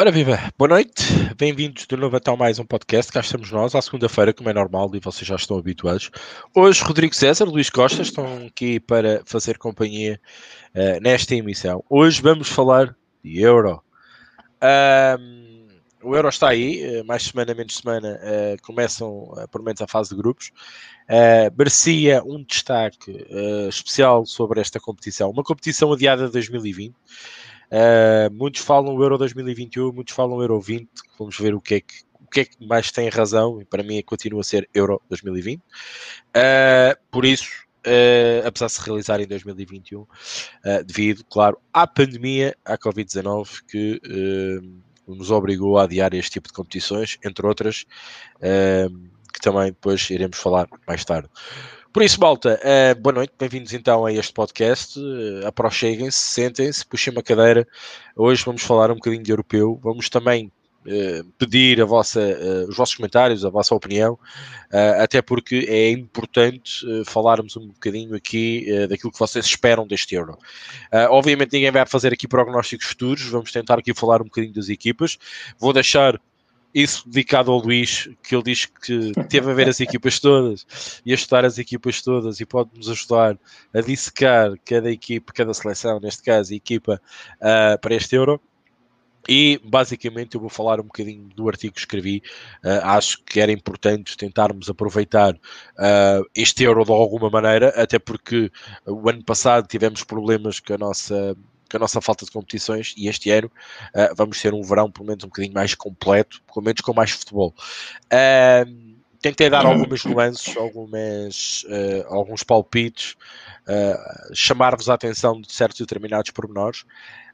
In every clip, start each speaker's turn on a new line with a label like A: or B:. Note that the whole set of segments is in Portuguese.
A: Ora viva, boa noite, bem-vindos de novo até mais um podcast, cá estamos nós, à segunda-feira, como é normal e vocês já estão habituados. Hoje Rodrigo César, Luís Costa estão aqui para fazer companhia uh, nesta emissão. Hoje vamos falar de Euro. Um, o Euro está aí, eh, mais semana, menos semana, uh, começam uh, por menos a fase de grupos. Uh, merecia um destaque uh, especial sobre esta competição, uma competição adiada de 2020. Uh, muitos falam Euro 2021, muitos falam Euro 20. Vamos ver o que é que, o que, é que mais tem razão, e para mim continua a ser Euro 2020. Uh, por isso, uh, apesar de se realizar em 2021, devido, claro, à pandemia, à Covid-19, que nos obrigou a adiar este tipo de competições, entre outras, que também depois iremos falar mais tarde. Por isso, malta, uh, boa noite, bem-vindos então a este podcast. Uh, Aproxeguem-se, sentem-se, puxem uma cadeira. Hoje vamos falar um bocadinho de europeu. Vamos também uh, pedir a vossa, os vossos comentários, a vossa opinião, até porque é importante falarmos um bocadinho aqui daquilo que vocês esperam deste Euro. obviamente, ninguém vai fazer aqui prognósticos futuros, vamos tentar aqui falar um bocadinho das equipas. Vou deixar isso dedicado ao Luís, que ele diz que teve a ver as equipas todas e a estudar as equipas todas e pode nos ajudar a dissecar cada equipa, cada seleção, neste caso, equipa uh, para este Euro. E basicamente eu vou falar um bocadinho do artigo que escrevi. Uh, acho que era importante tentarmos aproveitar uh, este euro de alguma maneira, até porque o ano passado tivemos problemas com a nossa com a nossa falta de competições e este ano uh, vamos ter um verão pelo menos um bocadinho mais completo, pelo menos com mais futebol. Uh, tentei dar algumas nuances, algumas, uh, alguns palpites, uh, chamar-vos a atenção de certos determinados pormenores,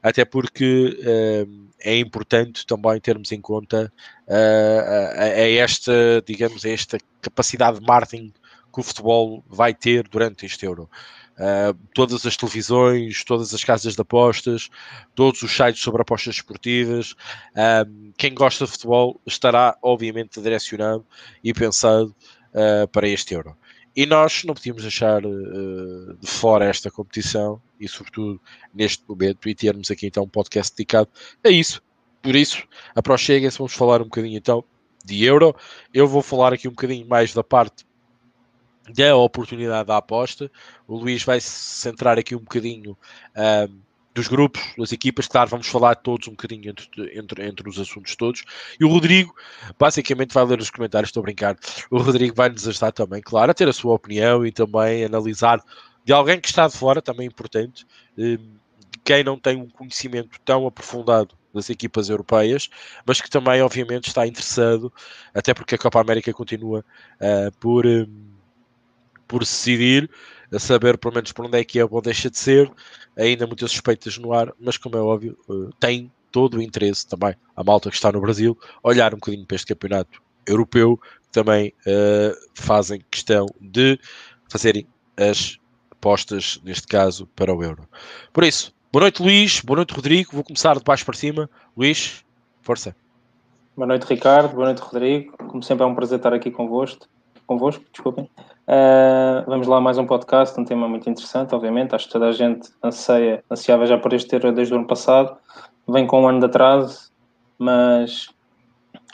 A: até porque uh, é importante também termos em conta a, a esta, digamos, a esta capacidade de marketing que o futebol vai ter durante este Euro. Uh, todas as televisões, todas as casas de apostas, todos os sites sobre apostas esportivas. Uh, quem gosta de futebol estará, obviamente, direcionado e pensado uh, para este Euro. E nós não podíamos deixar de fora esta competição e, sobretudo, neste momento, e termos aqui então um podcast dedicado a isso. Por isso, aproxeguem-se, vamos falar um bocadinho então de Euro. Eu vou falar aqui um bocadinho mais da parte da oportunidade da aposta. O Luís vai se centrar aqui um bocadinho um, dos grupos, das equipas, claro, vamos falar todos um bocadinho entre, entre, entre os assuntos todos. E o Rodrigo, basicamente, vai ler os comentários, estou a brincar. O Rodrigo vai nos ajudar também, claro, a ter a sua opinião e também analisar de alguém que está de fora, também importante, quem não tem um conhecimento tão aprofundado das equipas europeias, mas que também, obviamente, está interessado, até porque a Copa América continua uh, por. Por decidir, a saber pelo menos por onde é que é ou deixa de ser, ainda muitas suspeitas no ar, mas como é óbvio, uh, tem todo o interesse também, a malta que está no Brasil, olhar um bocadinho para este campeonato europeu, que também uh, fazem questão de fazerem as apostas, neste caso, para o Euro. Por isso, boa noite Luís, boa noite Rodrigo, vou começar de baixo para cima. Luís, força.
B: Boa noite Ricardo, boa noite Rodrigo, como sempre é um prazer estar aqui convosco, convosco desculpem. Uh, vamos lá mais um podcast, um tema muito interessante, obviamente. Acho que toda a gente anseia, ansiava já por este ter desde o ano passado. Vem com um ano de atraso, mas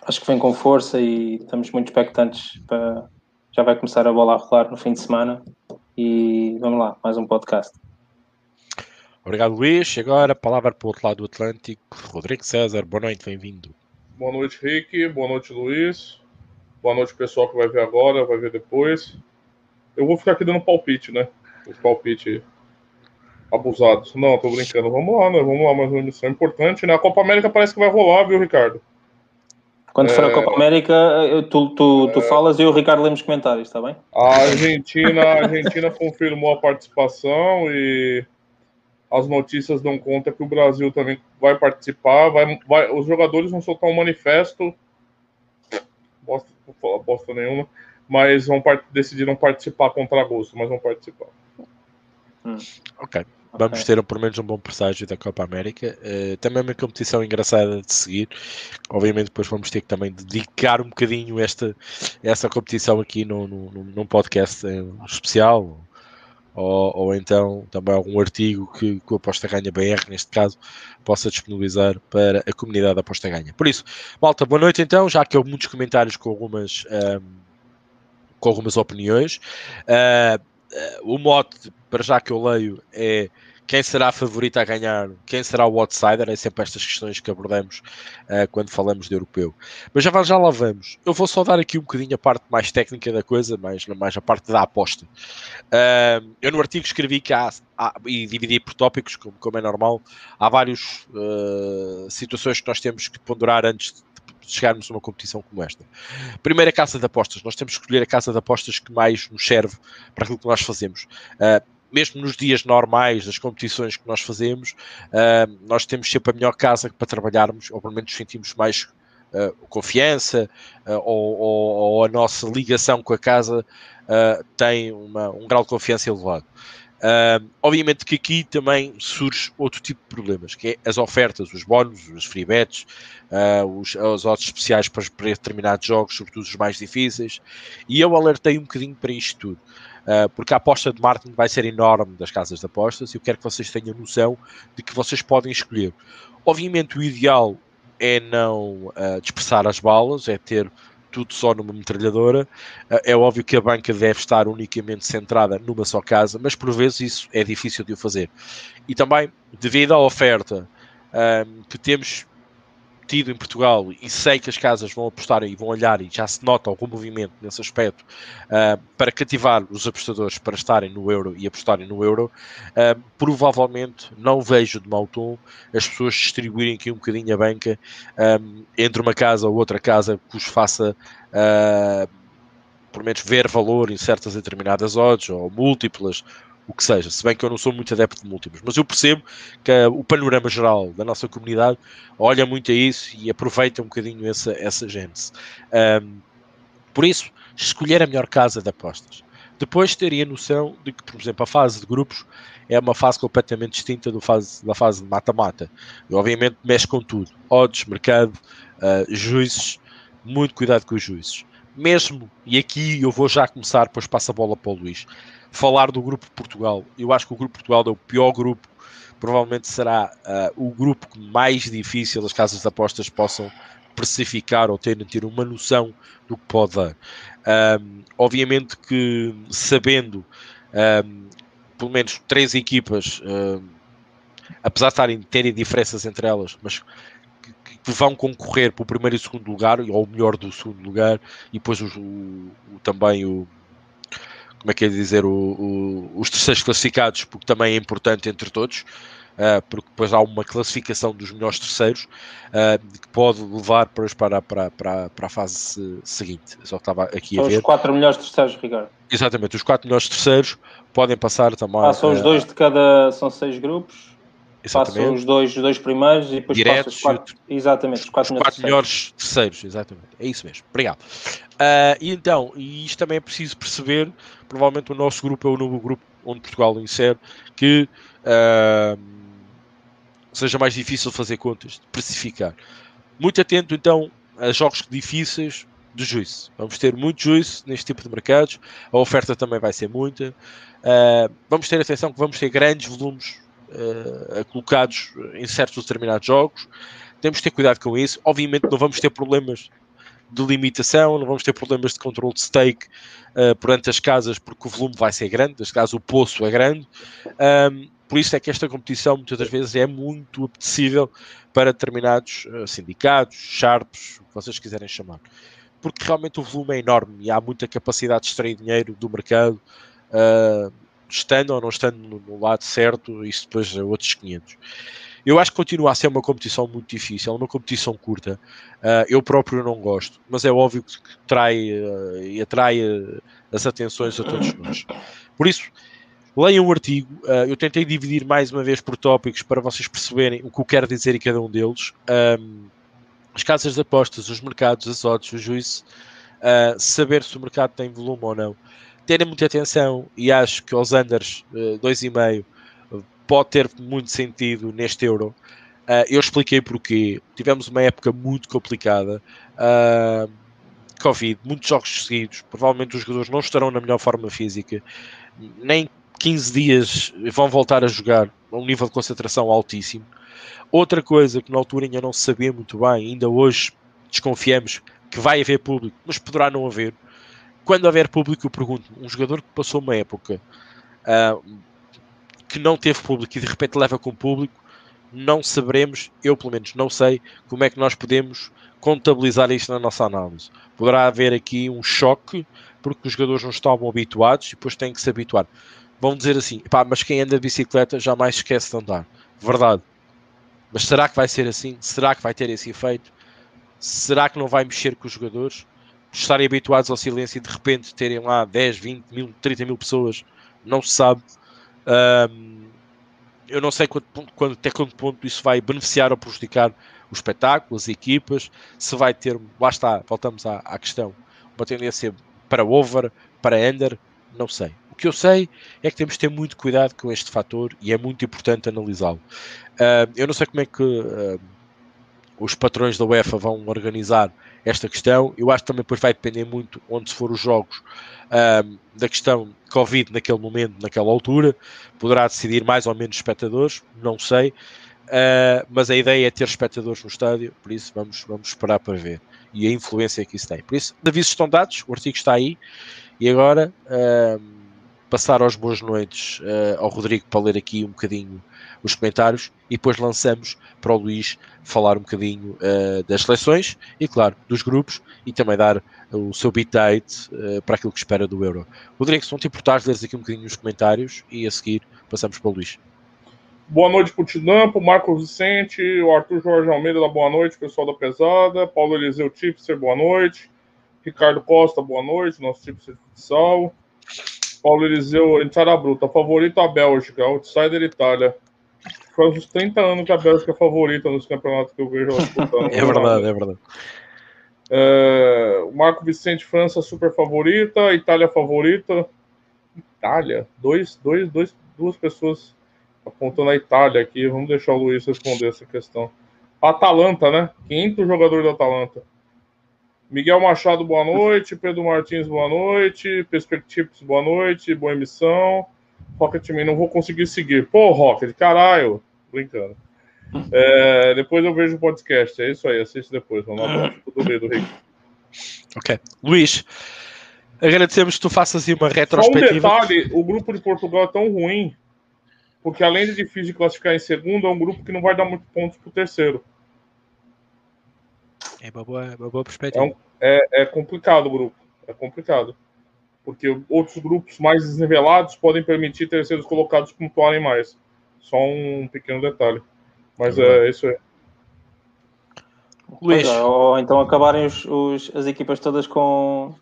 B: acho que vem com força e estamos muito expectantes para. Já vai começar a bola a rolar no fim de semana. E vamos lá, mais um podcast.
A: Obrigado, Luís. Agora, palavra para o outro lado do Atlântico. Rodrigo César, boa noite, bem-vindo.
C: Boa noite, Rick. Boa noite, Luís. Boa noite, pessoal que vai ver agora, vai ver depois. Eu vou ficar aqui dando palpite, né? Os palpites abusados. Não, tô brincando. Vamos lá, né? Vamos lá, mais uma missão importante, né? A Copa América parece que vai rolar, viu, Ricardo?
B: Quando é... for a é. Copa América, tu, tu, tu é... falas e o Ricardo lemos comentários, tá bem?
C: A Argentina, a Argentina confirmou a participação e as notícias dão conta que o Brasil também vai participar. Vai, vai, os jogadores vão soltar um manifesto. Não vou falar bosta nenhuma mas vão decidiram participar contra agosto, mas vão participar.
A: Hum. Ok. Vamos okay. ter pelo menos um bom presságio da Copa América. Uh, também é uma competição engraçada de seguir. Obviamente, depois vamos ter que também dedicar um bocadinho esta, essa competição aqui no, no, num podcast uh, especial. Ou, ou então também algum artigo que, que o Aposta Ganha BR, neste caso, possa disponibilizar para a comunidade da Aposta Ganha. Por isso, malta, boa noite então, já que houve muitos comentários com algumas, um, com algumas opiniões. Uh, uh, o mote, para já que eu leio, é quem será a favorita a ganhar, quem será o outsider, é sempre estas questões que abordamos uh, quando falamos de europeu. Mas já, já lá vamos. Eu vou só dar aqui um bocadinho a parte mais técnica da coisa, mais, mais a parte da aposta. Uh, eu no artigo escrevi que há, há e dividi por tópicos, como, como é normal, há várias uh, situações que nós temos que ponderar antes de chegarmos a uma competição como esta. Primeiro, a casa de apostas. Nós temos que escolher a casa de apostas que mais nos serve para aquilo que nós fazemos. Uh, mesmo nos dias normais das competições que nós fazemos, uh, nós temos sempre a melhor casa para trabalharmos, ou pelo menos sentimos mais uh, confiança, uh, ou, ou, ou, a nossa ligação com a casa tem uma, um grau de confiança elevado. obviamente que aqui também surge outro tipo de problemas, que é as ofertas, os bónus, os free bets, os, os odds especiais para, para determinados jogos, sobretudo os mais difíceis, e eu alertei um bocadinho para isto tudo. Uh, porque a aposta de marketing vai ser enorme das casas de apostas e eu quero que vocês tenham noção de que vocês podem escolher. Obviamente, o ideal é não uh, dispersar as balas, é ter tudo só numa metralhadora. Uh, é óbvio que a banca deve estar unicamente centrada numa só casa, mas por vezes isso é difícil de o fazer. E também, devido à oferta que temos tido em Portugal e sei que as casas vão apostar e vão olhar e já se nota algum movimento nesse aspecto uh, para cativar os apostadores para estarem no euro e apostarem no euro, uh, provavelmente não vejo de mau tom as pessoas distribuírem aqui um bocadinho a banca um, entre uma casa ou outra casa que os faça. Uh, por menos ver valor em certas determinadas odds ou múltiplas o que seja, se bem que eu não sou muito adepto de múltiplos, mas eu percebo que o panorama geral da nossa comunidade olha muito a isso e aproveita um bocadinho essa, essa gênese. Um, por isso, escolher a melhor casa de apostas. Depois teria noção de que, por exemplo, a fase de grupos é uma fase completamente distinta fase, da fase de mata-mata. E obviamente mexe com tudo. Odds, mercado, uh, juízes, muito cuidado com os juízes. Mesmo, e aqui eu vou já começar, depois passa a bola para o Luís falar do grupo Portugal. Eu acho que o grupo Portugal é o pior grupo, provavelmente será uh, o grupo mais difícil as casas de apostas possam precificar ou terem ter uma noção do que pode dar. Um, obviamente que sabendo um, pelo menos três equipas, um, apesar de terem diferenças entre elas, mas vão concorrer para o primeiro e segundo lugar, ou o melhor do segundo lugar, e depois o, o, também o como é que é dizer, o, o, os terceiros classificados, porque também é importante entre todos, uh, porque depois há uma classificação dos melhores terceiros uh, que pode levar depois para, para, para, para a fase seguinte. Só que estava aqui
B: são
A: a ver.
B: os quatro melhores terceiros, Ricardo.
A: Exatamente, os quatro melhores terceiros podem passar também.
B: Ah, são os dois de cada, são seis grupos. Exatamente. Os dois, os dois primeiros e depois
A: Diretos,
B: os quatro, exatamente,
A: os quatro, os melhores, quatro melhores terceiros. Exatamente, é isso mesmo. Obrigado. Uh, e então, e isto também é preciso perceber, provavelmente o nosso grupo é o novo grupo onde Portugal insere, que uh, seja mais difícil fazer contas, de precificar. Muito atento então a jogos difíceis de juízo. Vamos ter muito juízo neste tipo de mercados, a oferta também vai ser muita. Uh, vamos ter atenção que vamos ter grandes volumes uh, colocados em certos determinados jogos. Temos de ter cuidado com isso. Obviamente não vamos ter problemas de limitação, não vamos ter problemas de controle de stake uh, perante as casas, porque o volume vai ser grande, neste caso o poço é grande. Um, por isso é que esta competição muitas das vezes é muito apetecível para determinados uh, sindicatos, sharps, o que vocês quiserem chamar. Porque realmente o volume é enorme e há muita capacidade de extrair dinheiro do mercado. Uh, estando ou não estando no, no lado certo, isso depois é outros 500. Eu acho que continua a ser uma competição muito difícil, uma competição curta. Uh, eu próprio não gosto, mas é óbvio que trai uh, e atrai uh, as atenções a todos nós. Por isso, leiam o artigo. eu tentei dividir mais uma vez por tópicos para vocês perceberem o que eu quero dizer em cada um deles. Um, as casas de apostas, os mercados, as odds, o juízo, saber se o mercado tem volume ou não terem muita atenção e acho que os Anders uh, 2,5 pode ter muito sentido neste Euro. Uh, eu expliquei porquê. Tivemos uma época muito complicada. Uh, Covid, muitos jogos seguidos. Provavelmente os jogadores não estarão na melhor forma física. Nem 15 dias vão voltar a jogar a um nível de concentração altíssimo. Outra coisa que na altura ainda não se sabia muito bem, ainda hoje desconfiamos que vai haver público, mas poderá não haver. Quando houver público, eu pergunto: um jogador que passou uma época uh, que não teve público e de repente leva com público, não saberemos, eu pelo menos não sei, como é que nós podemos contabilizar isto na nossa análise. Poderá haver aqui um choque, porque os jogadores não estavam habituados e depois têm que se habituar. Vão dizer assim, pá, mas quem anda de bicicleta jamais esquece de andar. Verdade. Mas será que vai ser assim? Será que vai ter esse efeito? Será que não vai mexer com os jogadores? Estarem habituados ao silêncio e de repente terem lá 10, 20 mil, 30 mil pessoas, não se sabe. Um, eu não sei quando, até quanto ponto isso vai beneficiar ou prejudicar o espetáculo, as equipas, se vai ter, lá está, voltamos à, à questão, uma tendência para over, para under, não sei. O que eu sei é que temos de ter muito cuidado com este fator e é muito importante analisá-lo. Uh, eu não sei como é que uh, os patrões da UEFA vão organizar esta questão. Eu acho que também depois vai depender muito onde se for os jogos uh, da questão Covid naquele momento, naquela altura. Poderá decidir mais ou menos espectadores, não sei. mas a ideia é ter espectadores no estádio, por isso vamos, vamos esperar para ver. E a influência que isso tem. Por isso, avisos estão dados, o artigo está aí. E agora passar aos boas noites uh, ao Rodrigo para ler aqui um bocadinho os comentários e depois lançamos para o Luís falar um bocadinho uh, das seleções e, claro, dos grupos e também dar o seu beat date uh, para aquilo que espera do Euro. Rodrigo, se não te importares, leres aqui um bocadinho os comentários e a seguir passamos para o Luís.
C: Boa noite para o Tidampo, Marco Vicente, o Arthur Jorge Almeida da boa noite, pessoal da pesada, Paulo Eliseu Tipser, boa noite, Ricardo Costa, boa noite, nosso Tipser de futsal. Paulo Eliseu, entrada bruta. Favorito a Bélgica, outsider Itália. Faz uns 30 anos que a Bélgica é favorita nos campeonatos que eu vejo disputando.
A: é verdade, é verdade.
C: É, Marco Vicente, França super favorita, Itália favorita. Itália? Dois, dois, dois, duas pessoas apontando a Itália aqui. Vamos deixar o Luiz responder essa questão. Atalanta, né? Quinto jogador da Atalanta. Miguel Machado, boa noite. Pedro Martins, boa noite. Perspectives, boa noite. Boa emissão. Rocketman, não vou conseguir seguir. Pô, Rocket, caralho. Brincando. É, depois eu vejo o podcast. É isso aí, assiste depois. Vamos lá, tudo bem do Rick.
A: Ok. Luís, agradecemos que tu faças uma retrospectiva.
C: Só um detalhe: o grupo de Portugal é tão ruim, porque além de difícil de classificar em segundo, é um grupo que não vai dar muitos pontos pro terceiro.
A: É uma boa, uma boa perspectiva.
C: É, um, é, é complicado o grupo. É complicado. Porque outros grupos mais desnivelados podem permitir terceiros colocados pontuarem mais. Só um pequeno detalhe. Mas é, é isso aí.
B: Luís. Ou então acabarem os, os, as equipas todas com,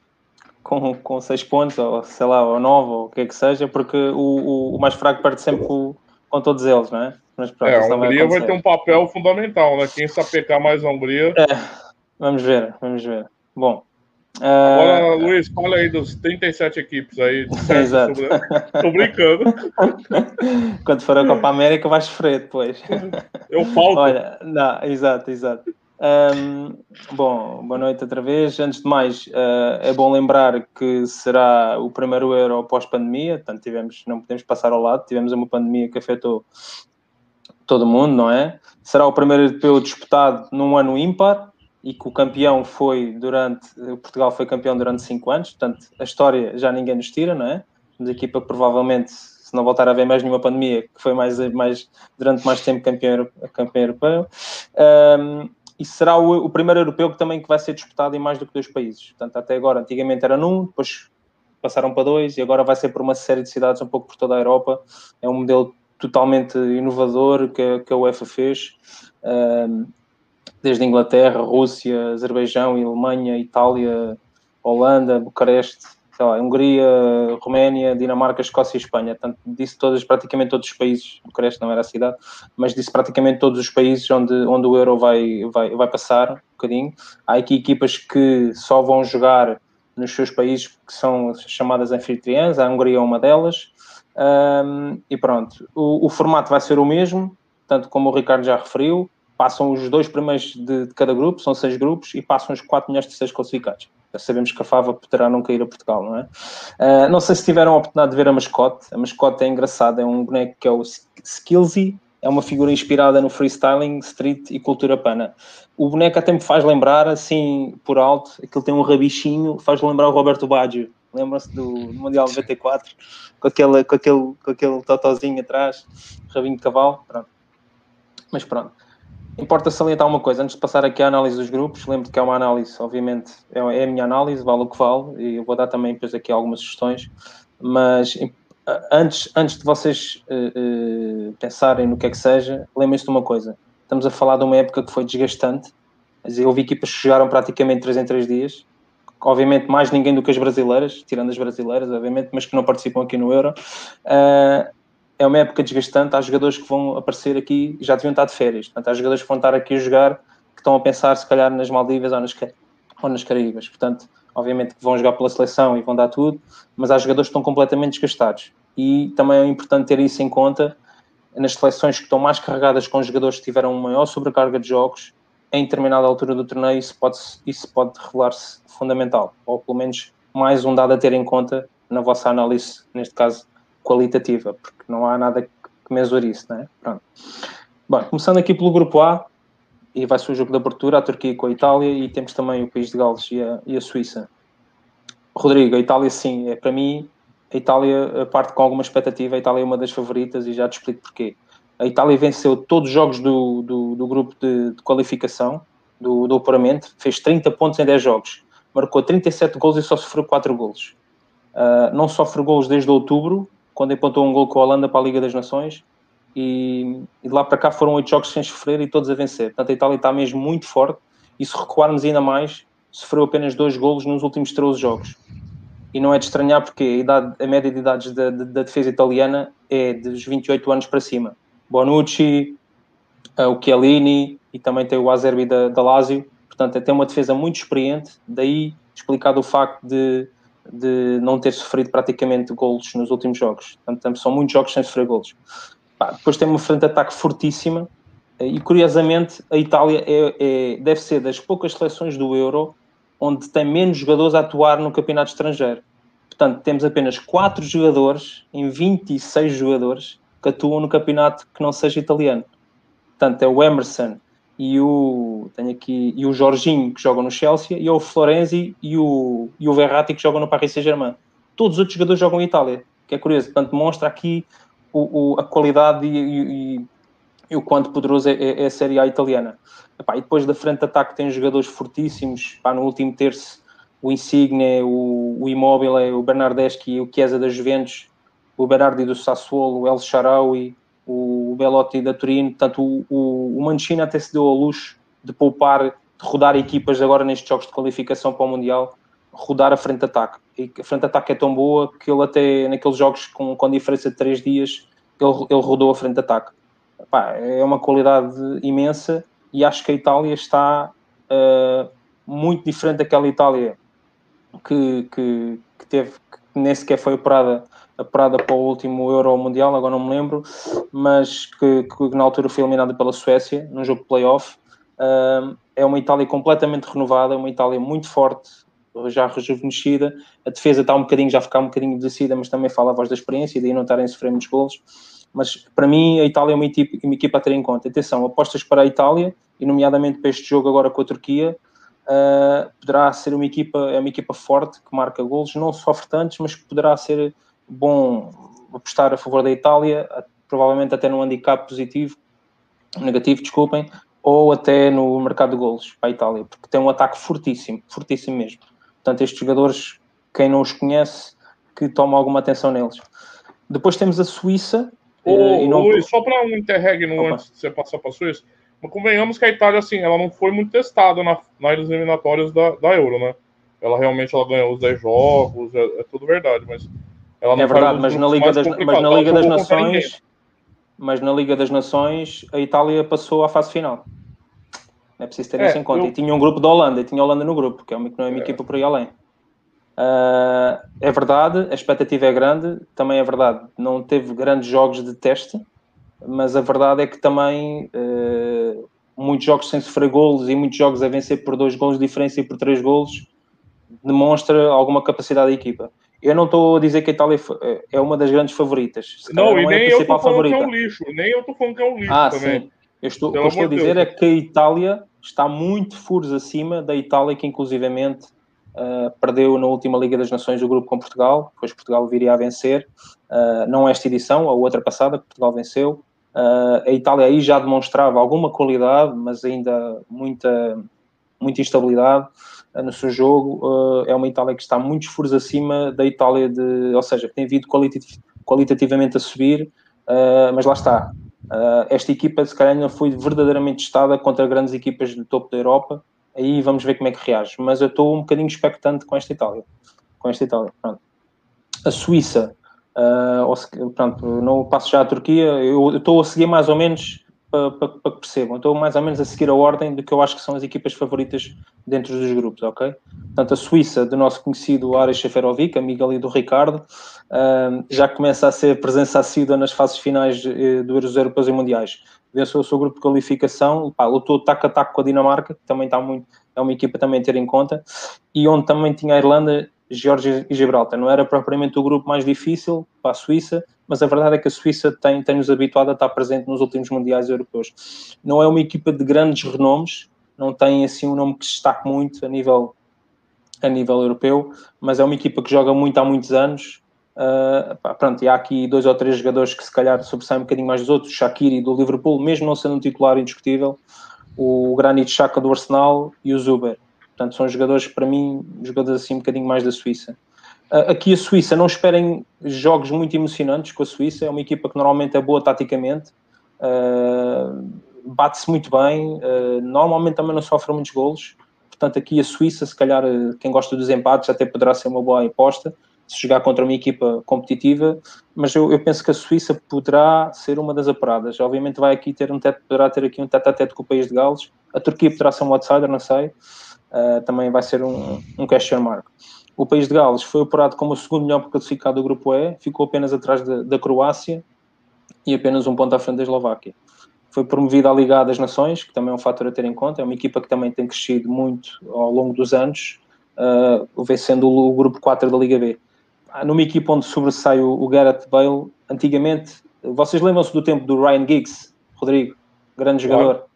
B: com, com seis pontos, ou sei lá, ou nove, ou o que é que seja, porque o, o, o mais fraco perde sempre com, com todos eles, não é?
C: Mas pronto, é, a Hungria vai, vai, ter um papel fundamental, né? Quem sapecar mais a Hungria.
B: É. Vamos ver, vamos ver. Bom.
C: Agora, uh... Luiz, fala aí dos 37 equipes aí.
B: Exato.
C: Sobre... Tô brincando.
B: Quando for a Copa América, vais sofrer depois.
C: Eu falto.
B: Olha, não, exato, exato. Um, bom, boa noite outra vez. Antes de mais, uh, é bom lembrar que será o primeiro Euro pós-pandemia, portanto, tivemos, não podemos passar ao lado, tivemos uma pandemia que afetou todo mundo, não é? Será o primeiro europeu disputado num ano ímpar, e que o campeão foi durante. Portugal foi campeão durante cinco anos, portanto, a história já ninguém nos tira, não é? Uma equipa que provavelmente, se não voltar a haver mais nenhuma pandemia, que foi mais, mais durante mais tempo campeão, campeão europeu. Um, e será o, o, primeiro europeu que também que vai ser disputado em mais do que dois países. Portanto, até agora, antigamente era num, depois passaram para dois e agora vai ser por uma série de cidades um pouco por toda a Europa. É um modelo totalmente inovador que, que a UEFA fez. Um, desde Inglaterra, Rússia, Azerbaijão, Alemanha, Itália, Holanda, Bucareste, sei lá, Hungria, Roménia, Dinamarca, Escócia e Espanha. Portanto, disse todos, praticamente todos os países, Bucareste não era a cidade, mas disse praticamente todos os países onde, onde o Euro vai, vai, vai passar um bocadinho. Há aqui equipas que só vão jogar nos seus países que são chamadas anfitriãs, a Hungria é uma delas. Um, e pronto, o, o formato vai ser o mesmo, tanto como o Ricardo já referiu, passam os dois primeiros de, de, cada grupo, são seis grupos, e passam os quatro melhores terceiros classificados. Já sabemos que a Fava poderá não cair a Portugal, não é? Uh, não sei se tiveram a oportunidade de ver a mascote. A mascote é engraçada, é um boneco que é o Skillsy, é uma figura inspirada no freestyling, street e cultura pana. O boneco até me faz lembrar, assim, por alto, aquele tem um rabichinho, faz lembrar o Roberto Baggio. Lembram-se do, do Mundial 94? Com aquele, com aquele, com aquele totozinho atrás, rabinho de cavalo, pronto. Mas pronto. Importa salientar uma coisa, antes de passar aqui à análise dos grupos, lembro que é uma análise, obviamente, é, é a minha análise, vale o que vale, e eu vou dar também depois aqui algumas sugestões, mas antes, antes de vocês uh, uh, pensarem no que é que seja, lembrem-se de uma coisa, estamos a falar de uma época que foi desgastante, houve equipas que chegaram praticamente 3 em 3 dias, obviamente mais ninguém do que as brasileiras, tirando as brasileiras, obviamente, mas que não participam aqui no Euro, uh, é uma época desgastante. Há jogadores que vão aparecer aqui já deviam estar de férias. Portanto, há jogadores que vão estar aqui a jogar que estão a pensar, se calhar, nas Maldivas ou nas, ou nas Caraíbas. Portanto, obviamente que vão jogar pela seleção e vão dar tudo, mas há jogadores que estão completamente desgastados. E também é importante ter isso em conta nas seleções que estão mais carregadas com jogadores que tiveram uma maior sobrecarga de jogos, em determinada altura do torneio, isso pode, isso pode revelar-se fundamental, ou pelo menos mais um dado a ter em conta na vossa análise, neste caso qualitativa, porque não há nada que mesure isso, não é? Pronto. Bom, começando aqui pelo grupo A, e vai ser o jogo de abertura, a Turquia com a Itália, e temos também o país de Gales e a, e a Suíça. Rodrigo, a Itália sim, é para mim, a Itália parte com alguma expectativa, a Itália é uma das favoritas e já te explico porquê. A Itália venceu todos os jogos do, do, do grupo de, de, qualificação, do, do apuramento, fez 30 pontos em 10 jogos, marcou 37 gols e só sofreu 4 gols. Uh, não sofre gols desde outubro, quando apontou um gol com a Holanda para a Liga das Nações e, e de lá para cá foram oito jogos sem sofrer e todos a vencer. Portanto, a Itália está mesmo muito forte e se recuarmos ainda mais, sofreu apenas dois golos nos últimos 13 jogos. E não é de estranhar porque a, idade, a média de idades da, da, defesa italiana é dos 28 anos para cima. Bonucci, eh, o Chiellini e também tem o Acerbi da, da Lazio. Portanto, tem uma defesa muito experiente, daí explicado o facto de de não ter sofrido praticamente golos nos últimos jogos. Portanto, são muitos jogos sem sofrer golos. Pá, depois tem uma frente de ataque fortíssima e, curiosamente, a Itália é, é, deve ser das poucas seleções do Euro onde tem menos jogadores a atuar no campeonato estrangeiro. Portanto, temos apenas 4 jogadores em 26 jogadores que atuam no campeonato que não seja italiano. Portanto, é o Emerson, e o tenho aqui e o Jorginho que joga no Chelsea e o Florenzi e o, e o Verratti que jogam no Paris Saint-Germain. Todos os outros jogadores jogam em Itália, que é curioso. Portanto, mostra aqui o, o, a qualidade e, e, e, o quanto poderoso é, é, é a Série A italiana. Epá, e depois da frente de ataque tem jogadores fortíssimos. no último terço, o Insigne, o, o Immobile, o Bernardeschi, o Chiesa da Juventus, o Berardi do Sassuolo, o El Sharawi, o Belotti da Turino, portanto o, o, o Mancini até se deu ao luxo de poupar, de rodar equipas agora nestes jogos de qualificação para o Mundial, rodar a frente ataque. E a frente ataque é tão boa que ele até naqueles jogos com, com diferença de 3 dias, ele, ele rodou a frente ataque. É uma qualidade imensa e acho que a Itália está uh, muito diferente daquela Itália que, que, que teve, que nem sequer foi operada apurada para o último Euro Mundial, agora não me lembro, mas que, que na altura foi eliminada pela Suécia, num jogo de playoff. É uma Itália completamente renovada, uma Itália muito forte, já rejuvenescida. A defesa está um bocadinho, já ficar um bocadinho descida, mas também fala a voz da experiência, daí não estarem a sofrer muitos golos. Mas para mim, a Itália é uma equipa, uma equipa a ter em conta. Atenção, apostas para a Itália, e nomeadamente para este jogo agora com a Turquia, uh, poderá ser uma equipa, é uma equipa forte que marca golos, não sofre tantos, mas poderá ser bom apostar a favor da Itália, provavelmente até no handicap positivo, negativo, desculpem, ou até no mercado de golos para a Itália, porque tem um ataque fortíssimo, fortíssimo mesmo. Portanto, estes jogadores, quem não os conhece, que toma alguma atenção neles. Depois temos a Suíça.
C: Eh, não... Luiz, só para um interregno antes de você passar para a Suíça, mas convenhamos que a Itália, assim, ela não foi muito testada na, nas eliminatórias da, da Euro, né? Ela realmente ela ganhou os 10 jogos, é, é tudo verdade, mas
B: é verdade, mas na, Liga das, mas na Liga das Nações, mas na Liga das Nações a Itália passou à fase final. É preciso ter é, isso em conta. Eu... E tinha um grupo da Holanda, e tinha a Holanda no grupo, que é uma, não é uma é. equipa por aí além. Uh, é verdade, a expectativa é grande, também é verdade, não teve grandes jogos de teste, mas a verdade é que também uh, muitos jogos sem sofrer golos e muitos jogos a vencer por dois golos de diferença e por três golos demonstra alguma capacidade da equipa. Eu não estou a dizer que a Itália é, é uma das grandes favoritas.
C: não, e é nem eu estou falando que é um lixo. Nem eu estou falando que é um lixo
B: ah, também. Sim. Eu estou, o que eu estou a dizer Deus. é que a Itália está muito furos acima da Itália, que inclusivamente uh, perdeu na última Liga das Nações o grupo com Portugal, depois Portugal viria a vencer, uh, não esta edição, a outra passada, que Portugal venceu. Uh, a Itália aí já demonstrava alguma qualidade, mas ainda muita, muita instabilidade no seu jogo. é uma Itália que está muitos furos acima da Itália, de, ou seja, tem vindo qualitativamente a subir, mas lá está esta equipa, se calhar, ainda foi verdadeiramente testada contra grandes equipas do topo da Europa. Aí vamos ver como é que reage. Mas eu estou um bocadinho expectante com esta Itália. Com esta Itália, pronto. A Suíça, uh, pronto, não passo já à Turquia. Eu estou a seguir mais ou menos para, para, para que percebam. Estou mais ou menos a seguir a ordem do que eu acho que são as equipas favoritas dentro dos grupos, ok? Portanto, a Suíça, do nosso conhecido Ares Sheferovic, amigo ali do Ricardo, já começa a ser presença assídua nas fases finais uh, dos Europeus e Mundiais. Venceu o seu grupo de qualificação, pá, lutou taco a taco com a Dinamarca, que também está muito, é uma equipa também a ter em conta, e onde também tinha a Irlanda, Geórgia e Gibraltar. Não era propriamente o grupo mais difícil para a Suíça, mas a verdade é que a Suíça tem, tem-nos habituado a estar presente nos últimos mundiais europeus. Não é uma equipa de grandes renomes, não tem assim um nome que se destaque muito a nível, a nível europeu, mas é uma equipa que joga muito há muitos anos. Uh, pá, pronto, e há aqui dois ou três jogadores que se calhar sobressaem um bocadinho mais dos outros, Shaqiri do Liverpool, mesmo não sendo um titular indiscutível, o Granit Xhaka do Arsenal e o Zuber. Portanto, são jogadores, para mim, jogadores assim um bocadinho mais da Suíça. Aqui a Suíça, não esperem jogos muito emocionantes com a Suíça, é uma equipa que normalmente é boa taticamente, uh, bate-se muito bem, uh, normalmente também não sofre muitos golos, portanto aqui a Suíça, se calhar quem gosta dos empates até poderá ser uma boa aposta, se jogar contra uma equipa competitiva, mas eu, eu, penso que a Suíça poderá ser uma das apuradas. Obviamente vai aqui ter um teto, poderá ter aqui um teto a teto com o país de Gales. A Turquia poderá ser um outsider, não sei. Uh, também vai ser um, um question mark. O país de Gales foi apurado como o segundo melhor classificado do grupo E, ficou apenas atrás de, da Croácia e apenas um ponto à frente da Eslováquia. Foi promovido à Liga das Nações, que também é um fator a ter em conta. É uma equipa que também tem crescido muito ao longo dos anos, uh, vencendo o, o grupo 4 da Liga B. Ah, numa equipa onde sobressai o, o Gareth Bale, antigamente, vocês lembram-se do tempo do Ryan Giggs, Rodrigo, grande jogador.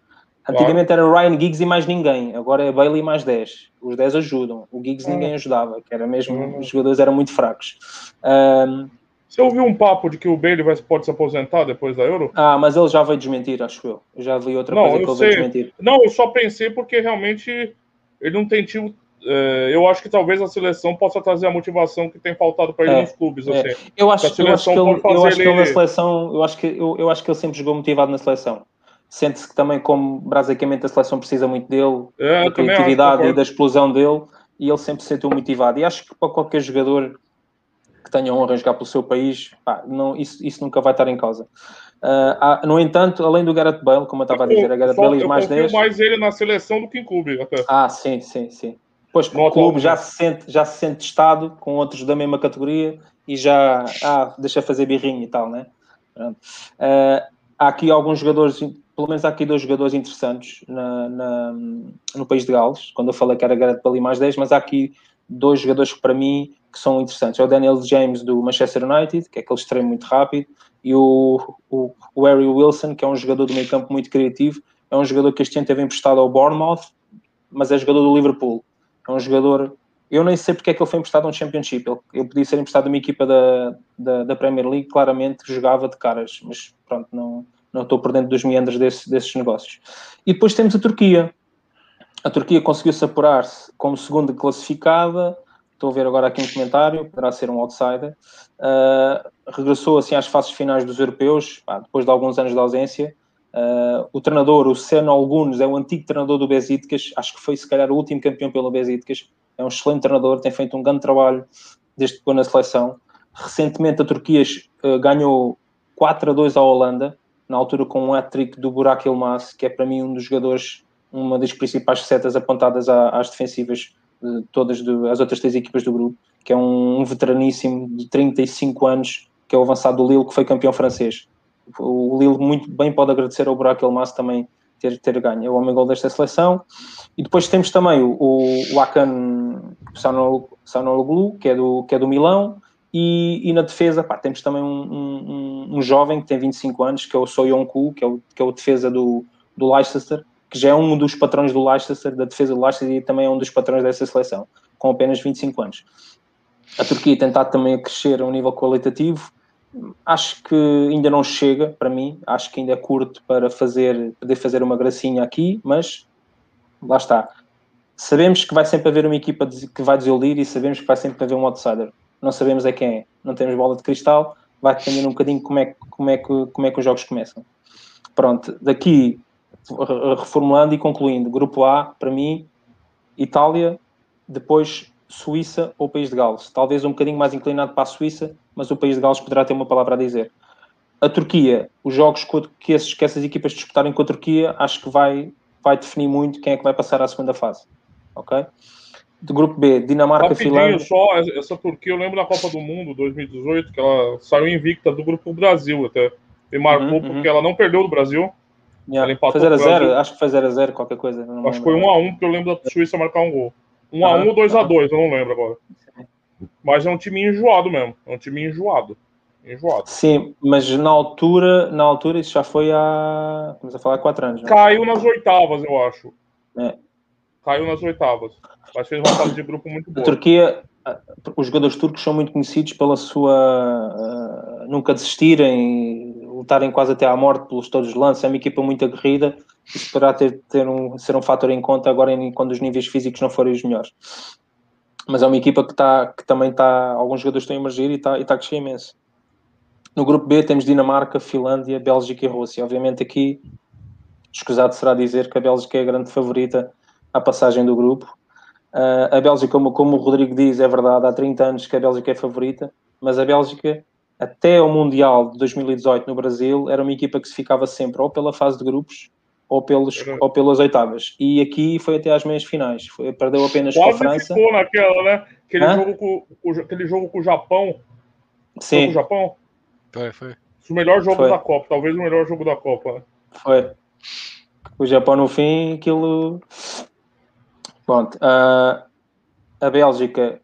B: Antigamente era Ryan Giggs e mais ninguém, agora é Bailey e mais 10. Os 10 ajudam, o Giggs ninguém hum. ajudava, que era mesmo, hum. os jogadores eram muito fracos. Um,
C: você ouviu um papo de que o Bailey vai, pode se aposentar depois da Euro?
B: Ah, mas ele já vai desmentir, acho eu. eu já li outra
C: não,
B: coisa que
C: ele sei. vai desmentir. Não, eu só pensei porque realmente ele não tem tido. É, eu acho que talvez a seleção possa trazer a motivação que tem faltado para ele é, nos clubes. É. Assim.
B: Eu acho, eu acho que ele, eu acho que ele na seleção, eu acho que eu, eu acho que ele sempre jogou motivado na seleção sente-se que também, como basicamente a seleção precisa muito dele, é, da criatividade e da explosão dele, e ele sempre se sentiu motivado. E acho que para qualquer jogador que tenha honra de jogar pelo seu país, pá, não, isso, isso nunca vai estar em causa. Uh, há, no entanto, além do Gareth Bale, como eu estava a dizer, a Gareth Bale e mais 10.
C: mais ele na seleção do que em clube. Até.
B: Ah, sim, sim, sim. Pois o clube já se, sente, já se sente testado com outros da mesma categoria e já ah, deixa fazer birrinho e tal, né? Uh, há aqui alguns jogadores pelo menos há aqui dois jogadores interessantes na, na, no país de Gales, quando eu falei que era Gareth Bale mais 10, mas há aqui dois jogadores que para mim que são interessantes. É o Daniel James do Manchester United, que é aquele extremo muito rápido, e o, o, o Harry Wilson, que é um jogador do meio campo muito criativo, é um jogador que este ano teve emprestado ao Bournemouth, mas é jogador do Liverpool. É um jogador... Eu nem sei porque é que ele foi emprestado a um Championship. Ele, podia ser emprestado a uma equipa da, da, da Premier League, claramente jogava de caras, mas pronto, não não estou por dentro dos meandros desse, desses negócios. E depois temos a Turquia. A Turquia conseguiu-se apurar-se como segunda classificada, estou a ver agora aqui um comentário, poderá ser um outsider, uh, regressou assim às fases finais dos europeus, pá, depois de alguns anos de ausência. Uh, o treinador, o Seno Alguns, é o antigo treinador do Besiktas, acho que foi se calhar o último campeão pelo Besiktas, é um excelente treinador, tem feito um grande trabalho desde que ficou na seleção. Recentemente a Turquia uh, ganhou 4 a 2 à Holanda, na altura com um hat-trick do Burak Elmas, que é para mim um dos jogadores, uma das principais setas apontadas às defensivas de todas de, as outras três equipas do grupo, que é um, um veteraníssimo de 35 anos, que é o avançado do Lille, que foi campeão francês. O Lille muito bem pode agradecer ao Burak Elmas também ter, ter ganho. É o homem gol desta seleção. E depois temos também o, o, o Akan Sanoglu, que é do, que é do Milão, e, e, na defesa, pá, temos também um, um, um, jovem que tem 25 anos, que é o Soyonku, que é o, que é o defesa do, do Leicester, que já é um dos patrões do Leicester, da defesa do Leicester, e também é um dos patrões dessa seleção, com apenas 25 anos. A Turquia tentar também crescer a um nível qualitativo, acho que ainda não chega para mim, acho que ainda é curto para fazer, poder fazer uma gracinha aqui, mas lá está. Sabemos que vai sempre haver uma equipa que vai desiludir e sabemos que vai sempre haver um outsider não sabemos é quem é, não temos bola de cristal, vai depender um bocadinho como é, como é, que, como é que os jogos começam. Pronto, daqui, reformulando e concluindo, grupo A, para mim, Itália, depois Suíça ou País de Gales. Talvez um bocadinho mais inclinado para a Suíça, mas o País de Gales poderá ter uma palavra a dizer. A Turquia, os jogos que, esses, que essas equipas disputarem com a Turquia, acho que vai, vai definir muito quem é que vai passar à segunda fase. Ok? Do grupo B, Dinamarca, Rapidinho, Finlândia.
C: só, essa Turquia, eu lembro da Copa do Mundo 2018, que ela saiu invicta do grupo Brasil até. E marcou uhum, porque uhum. ela não perdeu do Brasil.
B: Yeah. Ela empatou foi 0x0, acho que foi 0x0, qualquer coisa.
C: acho que foi 1x1, porque eu lembro da Suíça marcar um gol. 1x1 ou 2x2, eu não lembro agora. Mas é um time enjoado mesmo. É um time enjoado. Enjoado.
B: Sim, mas na altura, na altura isso já foi há. Vamos a falar há 4 anos. Né?
C: Caiu nas oitavas, eu acho. É. Caiu nas oitavas. Mas fez uma fase de grupo muito boa.
B: A Turquia, os jogadores turcos são muito conhecidos pela sua uh, nunca desistirem, lutarem quase até à morte pelos todos os lances. É uma equipa muito aguerrida. Isso poderá ter, ter um, ser um fator em conta agora em, quando os níveis físicos não forem os melhores. Mas é uma equipa que, tá, que também está. Alguns jogadores estão a emergir e está, e está a crescer imenso. No grupo B temos Dinamarca, Finlândia, Bélgica e Rússia. Obviamente aqui, escusado será dizer que a Bélgica é a grande favorita à passagem do grupo. Uh, a Bélgica, como, como o Rodrigo diz, é verdade, há 30 anos que a Bélgica é favorita, mas a Bélgica, até o Mundial de 2018 no Brasil, era uma equipa que se ficava sempre ou pela fase de grupos ou, pelos, ou pelas oitavas. E aqui foi até às meias finais. Foi, perdeu apenas Quase com a França.
C: ficou naquela, né? Aquele jogo, com, o, aquele jogo com o Japão.
B: Sim.
C: Com o Japão?
A: Foi, foi.
C: O melhor jogo foi. da Copa, talvez o melhor jogo da Copa.
B: Foi. O Japão no fim, aquilo Pronto, uh, a Bélgica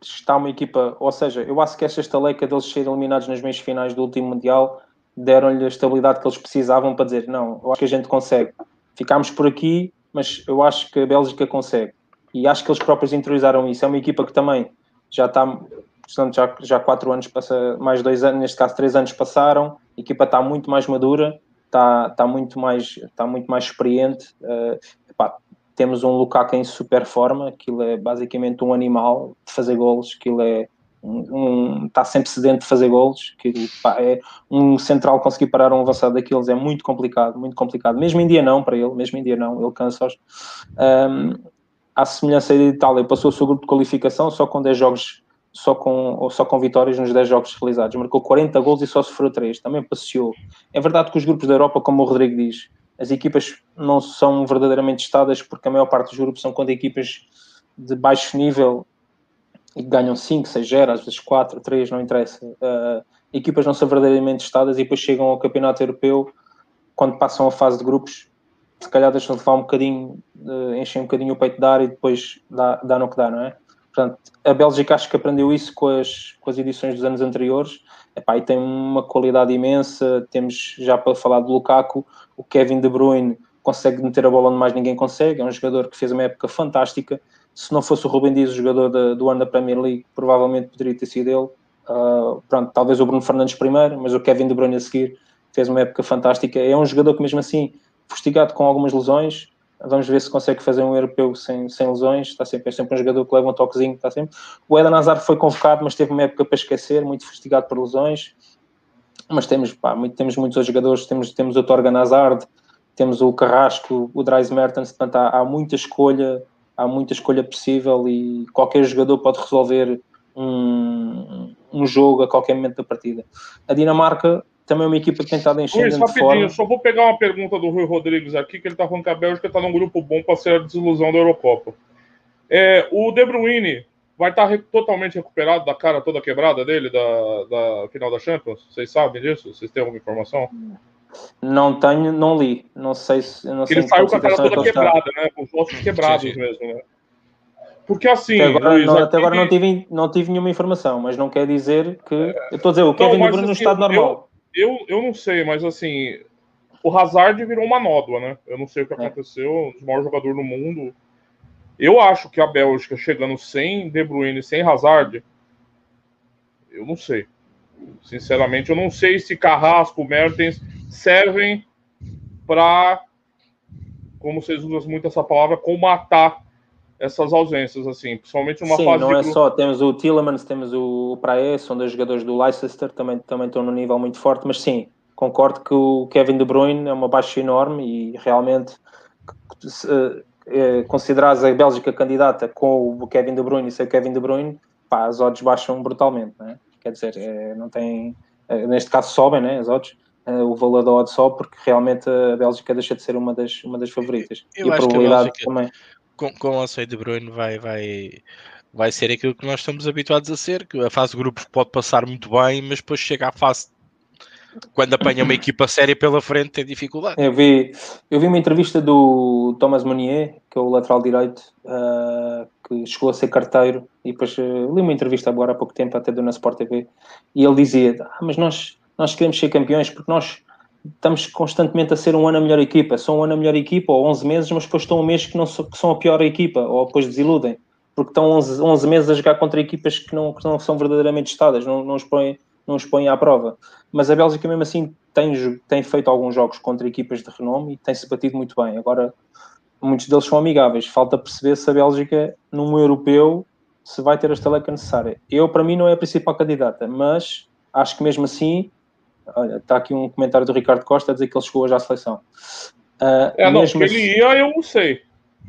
B: está uma equipa, ou seja, eu acho que esta estaleca deles serem eliminados nas meias finais do último Mundial deram-lhe a estabilidade que eles precisavam para dizer, não, eu acho que a gente consegue. Ficámos por aqui, mas eu acho que a Bélgica consegue. E acho que eles próprios interiorizaram isso. É uma equipa que também já está, portanto, já, já quatro anos, passa, mais dois anos, neste caso três anos passaram, a equipa está muito mais madura, está, está, muito, mais, está muito mais experiente. Uh, temos um Lukaku em super forma, aquilo é basicamente um animal de fazer golos, aquilo é um, um, está sempre sedento de fazer golos, que é um central conseguir parar um avançado daqueles é muito complicado, muito complicado, mesmo em dia não para ele, mesmo em dia não, ele cansa-os. Um, à semelhança da Itália, passou o seu grupo de qualificação só com 10 jogos, só com, só com vitórias nos 10 jogos realizados, marcou 40 gols e só sofreu 3, também passeou. É verdade que os grupos da Europa, como o Rodrigo diz, as equipas não são verdadeiramente estadas porque a maior parte dos grupos são quando equipas de baixo nível e ganham 5, 6, 0, às vezes 4, 3, não interessa. Uh, equipas não são verdadeiramente estadas e depois chegam ao campeonato europeu quando passam a fase de grupos se calhar deixam de levar um bocadinho, uh, enchem um bocadinho o peito de ar e depois dá, dá no que dá, não é? Portanto, a Bélgica acho que aprendeu isso com as, com as edições dos anos anteriores Epá, e tem uma qualidade imensa. Temos já para falar de Lukaku, o Kevin De Bruyne consegue meter a bola onde mais ninguém consegue. É um jogador que fez uma época fantástica. Se não fosse o Rubem Dias, o jogador de, do ano da Premier League, provavelmente poderia ter sido ele. Uh, pronto, talvez o Bruno Fernandes primeiro, mas o Kevin De Bruyne a seguir fez uma época fantástica. É um jogador que mesmo assim, fustigado com algumas lesões, Vamos ver se consegue fazer um europeu sem, sem lesões. Está sempre, é sempre um jogador que leva um toquezinho. Está sempre. O Eden Hazard foi convocado, mas teve uma época para esquecer, muito fustigado por lesões. Mas temos, pá, muito, temos muitos outros jogadores. Temos, temos o Torgan Hazard, temos o Carrasco, o Dries Mertens. Portanto, há, há muita escolha, há muita escolha possível e qualquer jogador pode resolver um, um jogo a qualquer momento da partida. A Dinamarca também é uma tem estado enchendo Luiz, rapidinho, forma.
C: só vou pegar uma pergunta do Rui Rodrigues aqui, que ele está falando que a Bélgica está num grupo bom para ser a desilusão da Eurocopa. É, o De Bruyne vai estar tá totalmente recuperado da cara toda quebrada dele da, da final da Champions? Vocês sabem disso? Vocês têm alguma informação?
B: Não tenho, não li. Não sei se. Não sei
C: ele saiu com a cara toda quebrada, né? Com os ossos quebrados sim, sim. mesmo, né? Porque assim.
B: Até agora, Luiz, não, até agora não, tive, não tive nenhuma informação, mas não quer dizer que. É... Eu estou a dizer, o Kevin De Bruyne assim, no estado normal.
C: Eu, eu, eu não sei, mas assim. O Hazard virou uma nódoa, né? Eu não sei o que é. aconteceu. O maior jogador do mundo. Eu acho que a Bélgica chegando sem De Bruyne, sem Hazard, eu não sei. Sinceramente, eu não sei se Carrasco, Mertens servem para, como vocês usam muito essa palavra, comatar essas ausências, assim, principalmente numa
B: Sim,
C: fase
B: não é grupo. só, temos o Tillemans, temos o Praé, são dois jogadores do Leicester, também, também estão num nível muito forte, mas sim, concordo que o Kevin De Bruyne é uma baixa enorme e realmente se eh, considerares a Bélgica candidata com o Kevin De Bruyne e sem o Kevin De Bruyne, pá, as odds baixam brutalmente, não é? quer dizer, é, não tem, é, neste caso sobem né, as odds, é, o valor da odd sobe porque realmente a Bélgica deixa de ser uma das, uma das favoritas.
A: Eu e a probabilidade a também. Com, com o de Bruyne vai, vai, vai ser aquilo que nós estamos habituados a ser, que a fase de grupos pode passar muito bem, mas depois chega à fase quando apanha uma equipa séria pela frente tem dificuldade.
B: Eu vi, eu vi uma entrevista do Thomas Monier, que é o lateral direito, uh, que chegou a ser carteiro, e depois uh, li uma entrevista agora há pouco tempo, até do na Sport TV, e ele dizia, ah, mas nós, nós queremos ser campeões porque nós estamos constantemente a ser um ano a melhor equipa, são um ano a melhor equipa, ou 11 meses, mas depois estão um mês que, não que são a pior equipa, ou depois desiludem, porque estão 11, 11 meses a jogar contra equipas que não, que não são verdadeiramente estadas, não, não os põem não os põe à prova. Mas a Bélgica, mesmo assim, tem, tem feito alguns jogos contra equipas de renome e tem-se batido muito bem. Agora, muitos deles são amigáveis. Falta perceber se a Bélgica, num europeu, se vai ter a estaleca necessária. Eu, para mim, não é a principal candidata, mas acho que mesmo assim, olha, está aqui um comentário do Ricardo Costa a dizer que ele chegou hoje à seleção.
C: Uh, é, não, se ele assim, ia, eu não sei.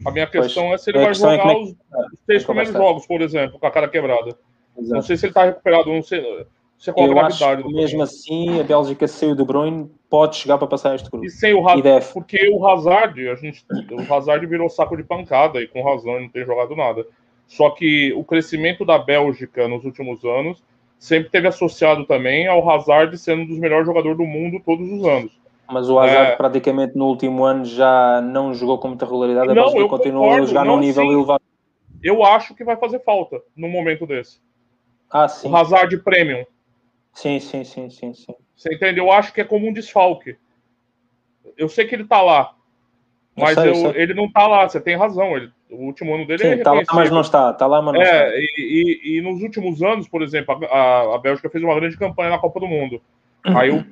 C: A minha questão pois, é se ele vai é jogar é os, os três primeiros jogos, por exemplo, com a cara quebrada. Exato. Não sei se ele está recuperado, não sei.
B: Isso é com a acho que mesmo assim a Bélgica saiu do Bruyne pode chegar para passar este grupo.
C: E sem o Hazard, porque o Hazard, a gente, o Hazard virou saco de pancada e com razão não tem jogado nada. Só que o crescimento da Bélgica nos últimos anos sempre teve associado também ao Hazard sendo um dos melhores jogadores do mundo todos os anos.
B: Mas o Hazard é... praticamente no último ano já não jogou com muita regularidade, não, Bélgica continua a jogar num nível sim. elevado.
C: Eu acho que vai fazer falta num momento desse.
B: Ah, sim.
C: O Hazard Premium.
B: Sim, sim, sim, sim, sim.
C: Você entendeu? Eu acho que é como um desfalque. Eu sei que ele tá lá, mas eu sei, eu ele não tá lá. Você tem razão. Ele, o último ano dele
B: sim, é tá lá, mas não está. Tá lá, mas não
C: é, está. E, e, e, nos últimos anos, por exemplo, a, a Bélgica fez uma grande campanha na Copa do Mundo. Caiu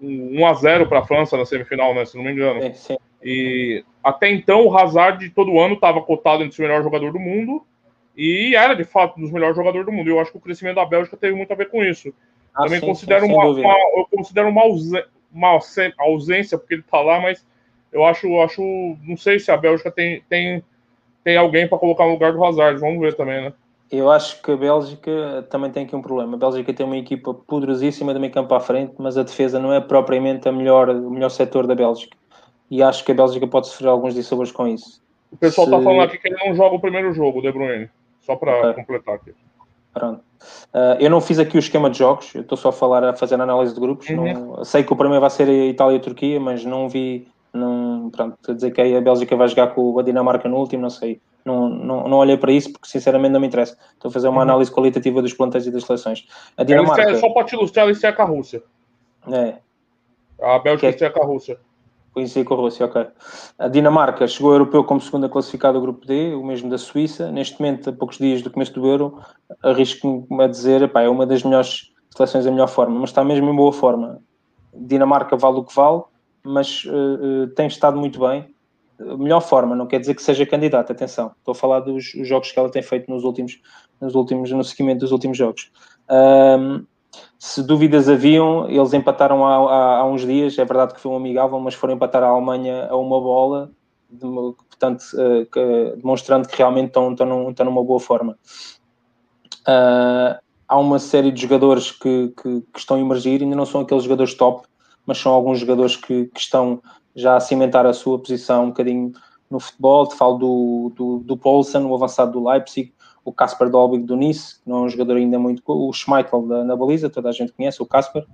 C: 1 a 0 para a França na semifinal, né? Se não me engano. Sim, sim. E até então o Hazard todo ano estava cotado entre o melhor jogador do mundo e era de fato um dos melhores jogadores do mundo. Eu acho que o crescimento da Bélgica teve muito a ver com isso. Ah, Também sim, considero sim, uma, uma, eu considero uma, ausência, porque ele tá lá, mas eu acho, acho não sei se a Bélgica tem, tem, tem alguém para colocar no lugar do Hazard, vamos ver também, né?
B: Eu acho que a Bélgica também tem aqui um problema. A Bélgica tem uma equipa poderosíssima de meio campo à frente, mas a defesa não é propriamente a melhor, o melhor setor da Bélgica. E acho que a Bélgica pode sofrer alguns dissabores com isso.
C: O pessoal está Se... falando aqui que ele não joga o primeiro jogo, De Bruyne. Só para okay. completar aqui.
B: Pronto. Uh, eu não fiz aqui o esquema de jogos, eu estou só a falar, a fazer análise de grupos. Uhum. Não, sei que o primeiro vai ser a Itália e a Turquia, mas não vi. Não, pronto, a dizer que a Bélgica vai jogar com a Dinamarca no último, não sei. Não, não, não olhei para isso porque sinceramente não me interessa. Estou a fazer uma uhum. análise qualitativa dos plantéis e das seleções.
C: A Dinamarca. É, só para te ilustrar, isso é com a Rússia.
B: É.
C: A Bélgica que... é com a Rússia.
B: Conheci com a Rússia, ok. A Dinamarca chegou ao europeu como segunda classificada do grupo D, o mesmo da Suíça. Neste momento, a poucos dias do começo do Euro, arrisco-me a dizer, epá, é uma das melhores seleções da melhor forma, mas está mesmo em boa forma. Dinamarca vale o que vale, mas uh, tem estado muito bem. Melhor forma, não quer dizer que seja candidata, atenção. Estou a falar dos jogos que ela tem feito nos últimos, nos últimos, no seguimento dos últimos jogos. Um, se dúvidas haviam, eles empataram há, há, há, uns dias, é verdade que foi um amigável, mas foram empatar a Alemanha a uma bola, de, portanto, uh, que, demonstrando que realmente estão, estão, num, estão numa boa forma. Uh, há uma série de jogadores que, que, que, estão a emergir, ainda não são aqueles jogadores top, mas são alguns jogadores que, que estão já a cimentar a sua posição um bocadinho no futebol. Te falo do, do, do Paulsen, o avançado do Leipzig, o Casper Dolbig do Nice, que não é um jogador ainda muito. O Schmeichel da, na baliza, toda a gente conhece, o Casper.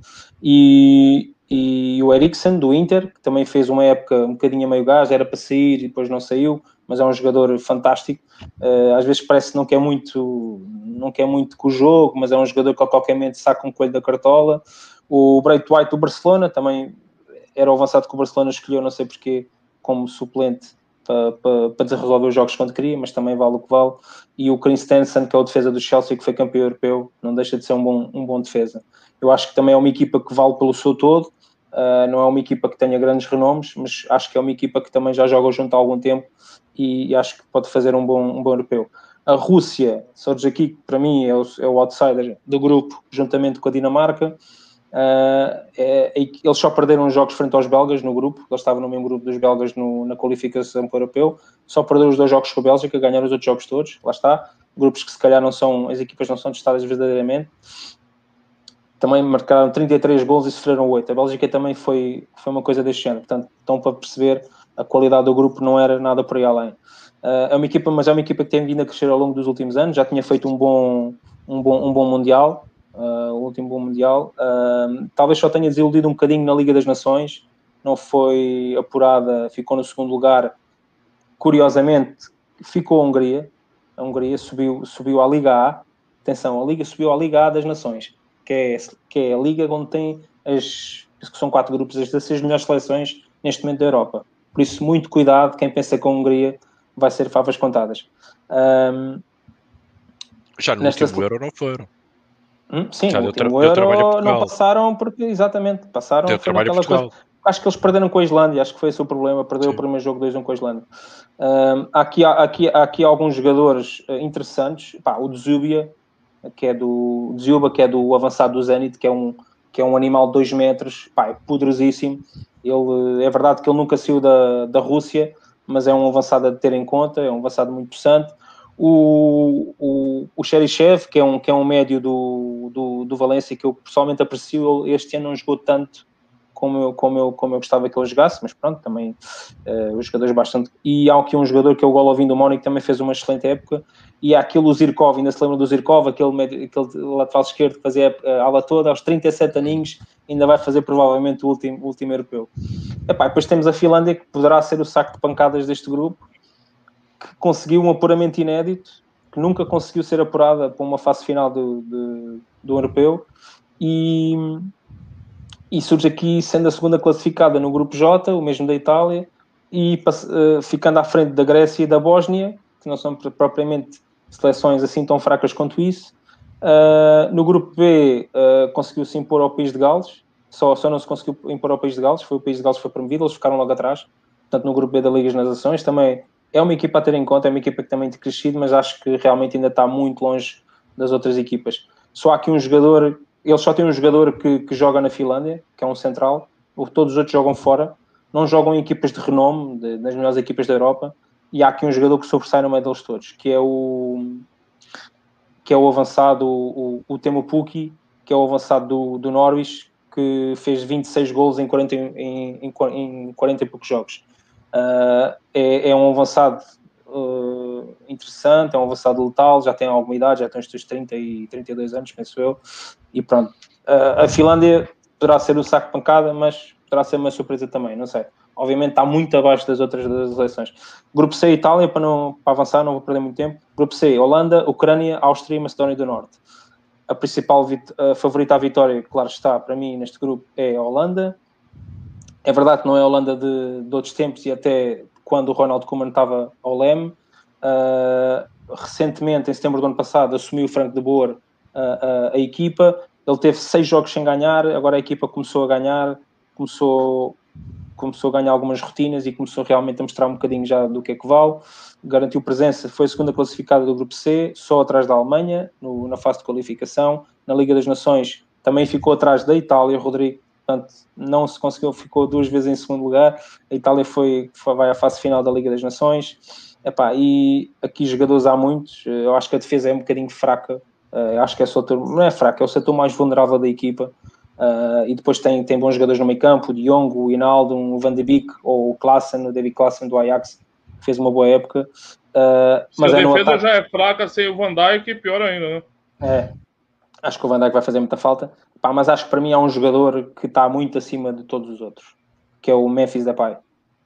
B: E, e o Eriksen do Inter, que também fez uma época um bocadinho a meio gás, era para sair e depois não saiu, mas é um jogador fantástico. Uh, às vezes parece que não quer muito, não quer muito com o jogo, mas é um jogador que a qualquer momento saca um coelho da cartola. O Bright White do Barcelona também era o avançado que o Barcelona escolheu, não sei porquê, como suplente para, para, para desenvolver os jogos quando queria, mas também vale o que vale. E o Chris Stenson, que é o defesa do Chelsea, que foi campeão europeu, não deixa de ser um bom, um bom defesa. Eu acho que também é uma equipa que vale pelo seu todo, uh, não é uma equipa que tenha grandes renomes, mas acho que é uma equipa que também já joga junto há algum tempo e, e acho que pode fazer um bom, um bom europeu. A Rússia, surge aqui, que para mim é o, é o outsider do grupo, juntamente com a Dinamarca. Uh, é, eles só perderam jogos frente aos belgas no grupo, eles estavam no mesmo grupo dos belgas no, na qualificação para o europeu, só perderam os dois jogos com a Bélgica, ganharam os outros jogos todos, lá está, grupos que se calhar não são, as equipas não são testadas verdadeiramente, também marcaram 33 gols e sofreram 8, a Bélgica também foi, foi uma coisa deste género, portanto, estão para perceber, a qualidade do grupo não era nada por aí além. Uh, é uma equipa, mas é uma equipa que tem vindo a crescer ao longo dos últimos anos, já tinha feito um bom, um bom, um bom Mundial, uh, o último bom Mundial. Uh, talvez só tenha desiludido um bocadinho na Liga das Nações, não foi apurada, ficou no segundo lugar. Curiosamente, ficou a Hungria. A Hungria subiu, subiu à Liga A. Atenção, a Liga subiu à Liga A das Nações, que é, que é a Liga onde tem as que são quatro grupos, as 16 melhores seleções neste momento da Europa. Por isso, muito cuidado, quem pensa que a Hungria vai ser favas contadas. Um,
A: Já no nesta... último Euro não foram.
B: Hum, sim, Já no último Euro não passaram porque, exatamente, passaram naquela coisa. Acho que eles perderam com a Islândia, acho que foi esse o problema, perdeu sim. o primeiro jogo 2-1 com a Islândia. Um, há, aqui, há, aqui, há aqui alguns jogadores uh, interessantes, Pá, o Dzubia, que é do Dzuba, que é do avançado do Zenit, que é um, que é um animal de 2 metros, pá, é poderosíssimo. Ele, é verdade que ele nunca saiu da, da Rússia, mas é um avançado a ter em conta, é um avançado muito interessante o, o, o Xerichev, que é um, que é um médio do, do, do Valência, que eu pessoalmente aprecio, este ano não jogou tanto como eu, como eu, como eu gostava que ele jogasse, mas pronto, também uh, os jogadores bastante. E há aqui um jogador que é o Golovin do Mónico, também fez uma excelente época. E há aquele Zirkov, ainda se lembra do Zirkov, aquele, aquele lateral esquerdo que fazia a ala toda, aos 37 aninhos, ainda vai fazer provavelmente o último, o último europeu. Epá, depois temos a Finlândia, que poderá ser o saco de pancadas deste grupo, que conseguiu um apuramento inédito, que nunca conseguiu ser apurada para uma fase final do, do, do europeu, e, e surge aqui sendo a segunda classificada no grupo J, o mesmo da Itália, e uh, ficando à frente da Grécia e da Bósnia, que não são propriamente seleções assim tão fracas quanto isso. Uh, no grupo B uh, conseguiu-se impor ao País de Gales, só, só não se conseguiu impor ao País de Gales, foi o País de Gales que foi promovido, eles ficaram logo atrás. Portanto, no grupo B da Liga das Nações também é uma equipa a ter em conta, é uma equipa que também tem crescido, mas acho que realmente ainda está muito longe das outras equipas. Só há aqui um jogador, ele só tem um jogador que, que joga na Finlândia, que é um central, todos os outros jogam fora, não jogam em equipas de renome, de, das melhores equipas da Europa, e há aqui um jogador que sobressai no meio deles todos, que é o que é o avançado, o, o Temo Pukki, que é o avançado do, do Norwich, que fez 26 gols em 40, em, em, em 40 e poucos jogos. Uh, é, é, um avançado uh, interessante, é um avançado letal, já tem alguma idade, já tem os seus 30 e 32 anos, penso eu, e pronto. Uh, a Finlândia poderá ser o saco pancada, mas poderá ser uma surpresa também, não sei. Obviamente está muito abaixo das outras das eleições. Grupo C, Itália, para, não, para avançar, não vou perder muito tempo. Grupo C, Holanda, Ucrânia, Áustria e Macedónia do Norte. A principal a favorita à vitória, claro está, para mim, neste grupo, é a Holanda. É verdade que não é a Holanda de, de outros tempos e até quando o Ronald Koeman estava ao leme. Uh, recentemente, em setembro do ano passado, assumiu o Franco de Boer uh, uh, a equipa. Ele teve seis jogos sem ganhar, agora a equipa começou a ganhar, começou, começou a ganhar algumas rotinas e começou realmente a mostrar um bocadinho já do que é que vale. Garantiu presença, foi a segunda classificada do Grupo C, só atrás da Alemanha, no, na fase de qualificação. Na Liga das Nações também ficou atrás da Itália, Rodrigo portanto não se conseguiu, ficou duas vezes em segundo lugar. A Itália foi, foi vai à fase final da Liga das Nações. Epá, e aqui jogadores há muitos, eu acho que a defesa é um bocadinho fraca, uh, acho que é o setor, não é fraca, é o setor mais vulnerável da equipa. Uh, e depois tem, tem bons jogadores no meio campo, o Diogo, o Hinaldo, o Van de Beek ou o Klassen, o David Klassen do Ajax, que fez uma boa época. Uh,
C: mas a é defesa já é fraca sem o Van Dijk, pior ainda, né?
B: É, Acho que o Van Dijk vai fazer muita falta. Pá, mas acho que para mim há um jogador que está muito acima de todos os outros, que é o Memphis Depay,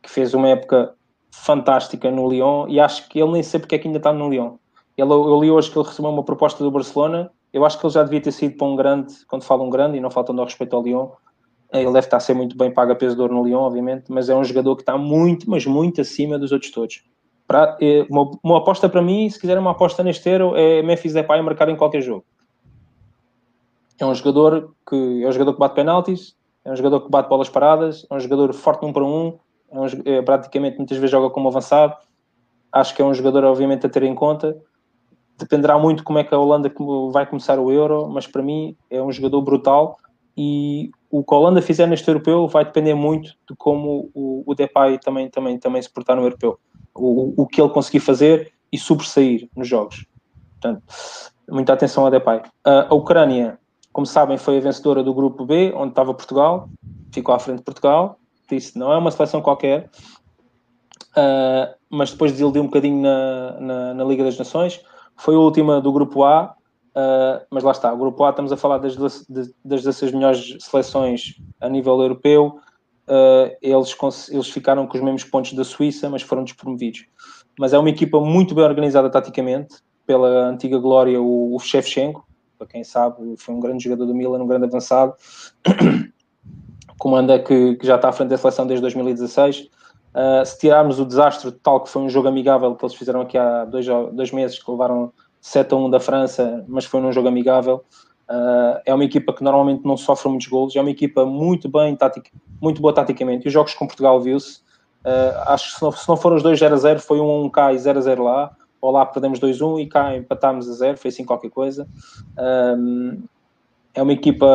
B: que fez uma época fantástica no Lyon e acho que ele nem sei porque é que ainda está no Lyon. Ele, eu li hoje que ele recebeu uma proposta do Barcelona. Eu acho que ele já devia ter sido para um grande, quando fala um grande, e não faltando ao respeito ao Lyon. Ele deve estar a ser muito bem pago a peso de ouro no Lyon, obviamente, mas é um jogador que está muito, mas muito acima dos outros todos. Para, é, uma, uma, aposta para mim, se quiser uma aposta neste euro, é Memphis Depay marcar em qualquer jogo. É um jogador que é um jogador que bate penaltis, é um jogador que bate bolas paradas, é um jogador forte num para um, é, um, é praticamente muitas vezes joga como avançado. Acho que é um jogador, obviamente, a ter em conta. Dependerá muito como é que a Holanda vai começar o Euro, mas para mim é um jogador brutal e o que a Holanda fizer neste europeu vai depender muito de como o, o Depay também, também, também se portar no europeu. O, o que ele conseguir fazer e sobressair nos jogos. Portanto, muita atenção a Depay. a Ucrânia, como sabem, foi a vencedora do grupo B, onde estava Portugal, ficou à frente de Portugal. Disse, não é uma seleção qualquer, uh, mas depois desiludiu um bocadinho na, na, na, Liga das Nações. Foi a última do grupo A, uh, mas lá está. O grupo A, estamos a falar das, das 16 melhores seleções a nível europeu. Uh, eles, eles ficaram com os mesmos pontos da Suíça, mas foram despromovidos. Mas é uma equipa muito bem organizada taticamente, pela antiga glória, o, o Shevchenko, para quem sabe, foi um grande jogador do Milan, um grande avançado, comanda que, que já está à frente da seleção desde 2016. Uh, ah, se tirarmos o desastre tal que foi um jogo amigável que eles fizeram aqui há dois, dois meses, que levaram 7 a 1 da França, mas foi num jogo amigável, Uh, é uma equipa que normalmente não sofre muitos golos, é uma equipa muito bem tática, muito boa taticamente. E os jogos com Portugal viu-se. Uh, acho que se não, se não foram os dois 0 a 0, foi um 1 cá e 0 a 0 lá ou lá perdemos 2-1 e cá empatámos a 0, foi assim qualquer coisa. Um, é uma equipa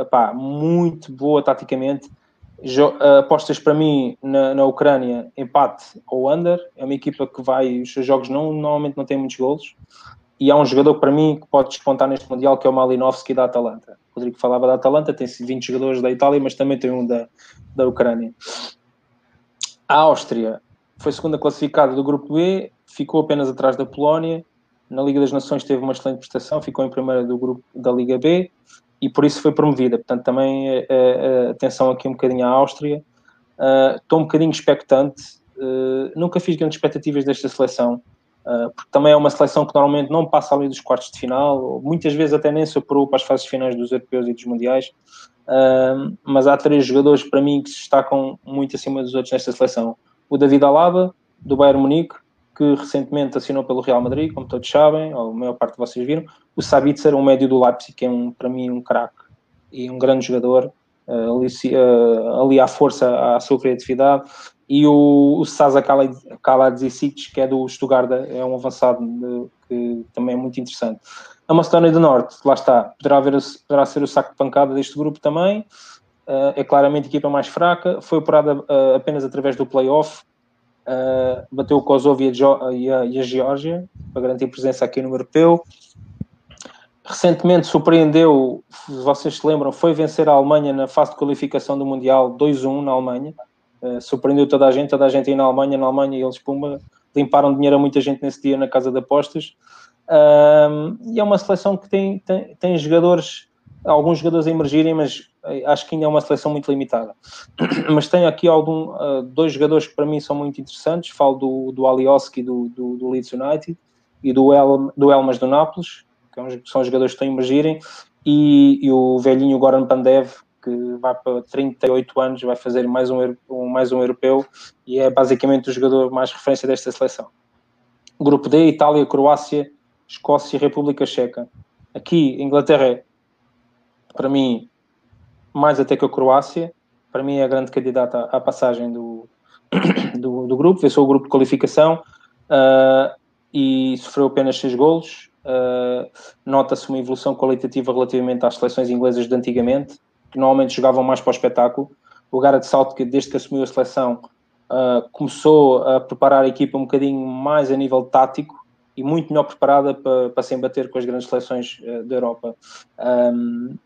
B: epá, muito boa taticamente. Jo apostas para mim na, na, Ucrânia, empate ou under. É uma equipa que vai, os seus jogos não, normalmente não têm muitos golos. E há um jogador para mim que pode despontar neste Mundial que é o Malinovski da Atalanta. O Rodrigo falava da Atalanta, tem 20 jogadores da Itália, mas também tem um da, da Ucrânia. A Áustria foi segunda classificada do grupo B, ficou apenas atrás da Polónia. Na Liga das Nações teve uma excelente prestação, ficou em primeira do grupo da Liga B e por isso foi promovida. Portanto, também uh, atenção aqui um bocadinho à Áustria. Uh, estou um bocadinho expectante. Uh, nunca fiz grandes expectativas desta seleção, porque também é uma seleção que normalmente não passa ali dos quartos de final, ou muitas vezes até nem se apurou para as fases finais dos europeus e dos mundiais. mas há três jogadores para mim que se destacam muito acima dos outros nesta seleção: o David Alaba, do Bayern Munique, que recentemente assinou pelo Real Madrid, como todos sabem, ou a maior parte de vocês viram. O Sabitzer, um médio do Leipzig, que é um, para mim um craque e um grande jogador, uh, ali, uh, ali à força, à sua criatividade. E o, o Sasa Kaladzic, que é do Stuttgart, é um avançado de, que também é muito interessante. A Macedónia do Norte, lá está, poderá, poderá ser o saco de pancada deste grupo também. Uh, é claramente a equipa mais fraca, foi operada apenas através do play-off, Uh, bateu o Kosovo e a, e, a, e a Geórgia para garantir presença aqui no europeu. Recentemente surpreendeu, vocês se lembram, foi vencer a Alemanha na fase de qualificação do Mundial 2-1 na Alemanha. Surpreendeu toda a gente, toda a gente aí na Alemanha, na Alemanha, e eles, pumba, limparam dinheiro a muita gente nesse dia na casa de apostas. E é uma seleção que tem, tem, tem jogadores, alguns jogadores a emergirem, mas acho que ainda é uma seleção muito limitada. Mas tenho aqui algum, uh, dois jogadores que para mim são muito interessantes. Falo do, do Alioski do, do, do Leeds United e do, El, do Elmas do Nápoles, que é são jogadores que estão a emergirem, e, e, o velhinho Goran Pandev, que vai para 38 anos, vai fazer mais um, um, mais um europeu e é basicamente o jogador mais referência desta seleção. Grupo D, Itália, Croácia, Escócia e República Checa. Aqui, Inglaterra, para mim, mais até que a Croácia. Para mim é a grande candidata à passagem do, do, do grupo, venceu o grupo de qualificação uh, e sofreu apenas seis golos. Uh, Nota-se uma evolução qualitativa relativamente às seleções inglesas de antigamente, que normalmente jogavam mais para o espetáculo. O Gareth Southgate, desde que assumiu a seleção, uh, começou a preparar a equipa um bocadinho mais a nível tático e muito melhor preparada para, para se embater com as grandes seleções da Europa. Um,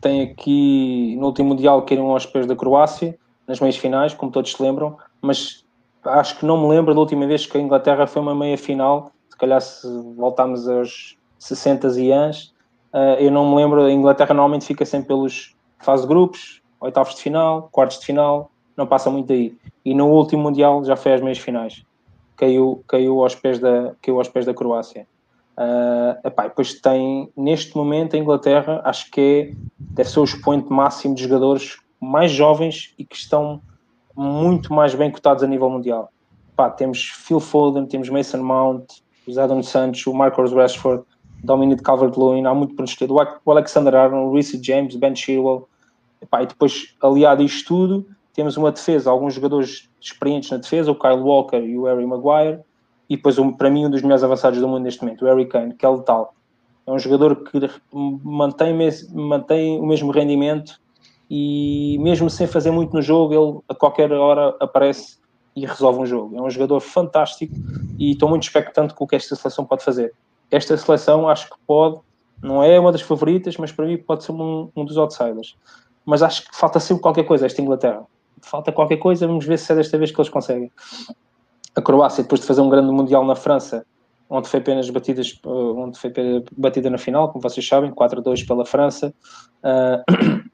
B: tem aqui no último Mundial caíram aos pés da Croácia, nas meias finais, como todos se lembram, mas acho que não me lembro da última vez que a Inglaterra foi uma meia final. Se calhar, se voltarmos aos 60 e anos. Uh, eu não me lembro, a Inglaterra normalmente fica sempre pelos fase de grupos, oitavos de final, quartos de final, não passa muito daí. E no último Mundial já foi às meias finais. Caiu, caiu, aos, pés da, caiu aos pés da Croácia. Uh, epá, depois tem, neste momento, a Inglaterra, acho que é, deve ser o expoente máximo de jogadores mais jovens e que estão muito mais bem cotados a nível mundial. Epá, temos Phil Foden, temos Mason Mount, os Adam Santos, o Marcus Rashford, Dominic Calvert-Lewin, há muito para nos. O Alexander Arnold, o Reece James, Ben Chilwell. Epá, e depois, aliado a isto tudo, temos uma defesa, alguns jogadores experientes na defesa, o Kyle Walker e o Harry Maguire, e depois, um, para mim, um dos melhores avançados do mundo neste momento, o Harry Kane, que é letal. É um jogador que mantém, mantém o mesmo rendimento e mesmo sem fazer muito no jogo, ele a qualquer hora aparece e resolve um jogo. É um jogador fantástico e estou muito expectante com o que esta seleção pode fazer esta seleção acho que pode, não é uma das favoritas, mas para mim pode ser um, um dos outsiders. Mas acho que falta sempre qualquer coisa esta Inglaterra. Falta qualquer coisa, vamos ver se é desta vez que eles conseguem. A Croácia, depois de fazer um grande Mundial na França, onde foi apenas batidas, eh, onde foi batida na final, como vocês sabem, 4-2 pela França.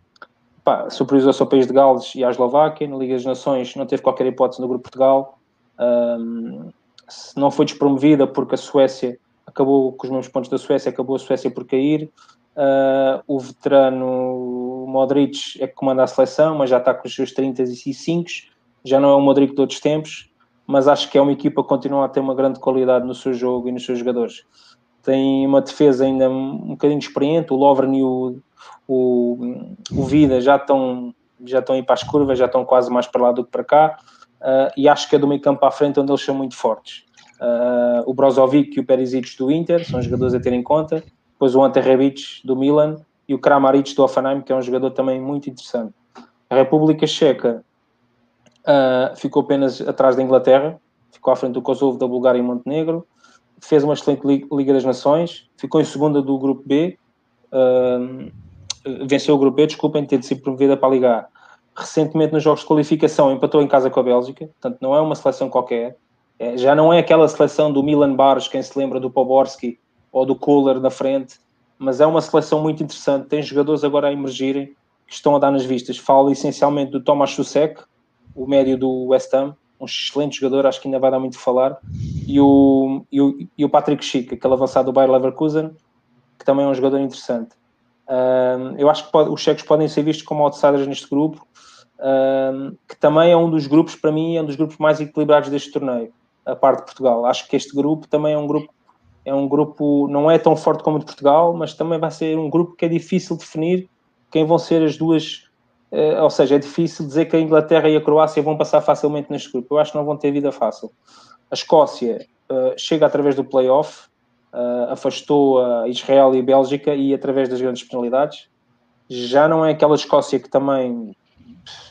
B: Uh, superiorizou-se ao país de Gales e à Eslováquia. Na Liga das Nações não teve qualquer hipótese no grupo Portugal. Um, não foi despromovida porque a Suécia acabou com os mesmos pontos da Suécia, acabou a Suécia por cair. Uh, o veterano Modric é que comanda a seleção, mas já está com os seus 35, já não é o Modric de outros tempos, mas acho que é uma equipa que continua a ter uma grande qualidade no seu jogo e nos seus jogadores. Tem uma defesa ainda um bocadinho experiente, o Lovren e o, o, o Vida já estão, já estão aí para as curvas, já estão quase mais para lá do que para cá, uh, e acho que é do meio campo à frente onde eles são muito fortes. Uh, o Brozovic e o Perisic do Inter, são jogadores a ter em conta. Depois o Ante Rebic do Milan e o Kramaric do Offenheim, que é um jogador também muito interessante. A República Checa uh, ficou apenas atrás da Inglaterra, ficou à frente do Kosovo, da Bulgária e Montenegro. Fez uma excelente Liga das Nações, ficou em segunda do Grupo B, uh, venceu o Grupo B, desculpem, ter sido promovida para a Liga A. Recentemente, nos jogos de qualificação, empatou em casa com a Bélgica, portanto, não é uma seleção qualquer é, já não é aquela seleção do Milan Baros, quem se lembra do Poborski ou do Kohler na frente, mas é uma seleção muito interessante. Tem jogadores agora a emergirem que estão a dar nas vistas. Falo essencialmente do Thomas Susek, o médio do West Ham, um excelente jogador, acho que ainda vai dar muito a falar, e o, e o, e o Patrick Schick, aquele avançado do Bayer Leverkusen, que também é um jogador interessante. Um, eu acho que pode, os checos podem ser vistos como outsiders neste grupo, um, que também é um dos grupos, para mim, é um dos grupos mais equilibrados deste torneio a parte de Portugal. Acho que este grupo também é um grupo, é um grupo, não é tão forte como o de Portugal, mas também vai ser um grupo que é difícil definir quem vão ser as duas, eh, ou seja, é difícil dizer que a Inglaterra e a Croácia vão passar facilmente neste grupo. Eu acho que não vão ter vida fácil. A Escócia uh, chega através do playoff, uh, afastou a Israel e a Bélgica e através das grandes penalidades. Já não é aquela Escócia que também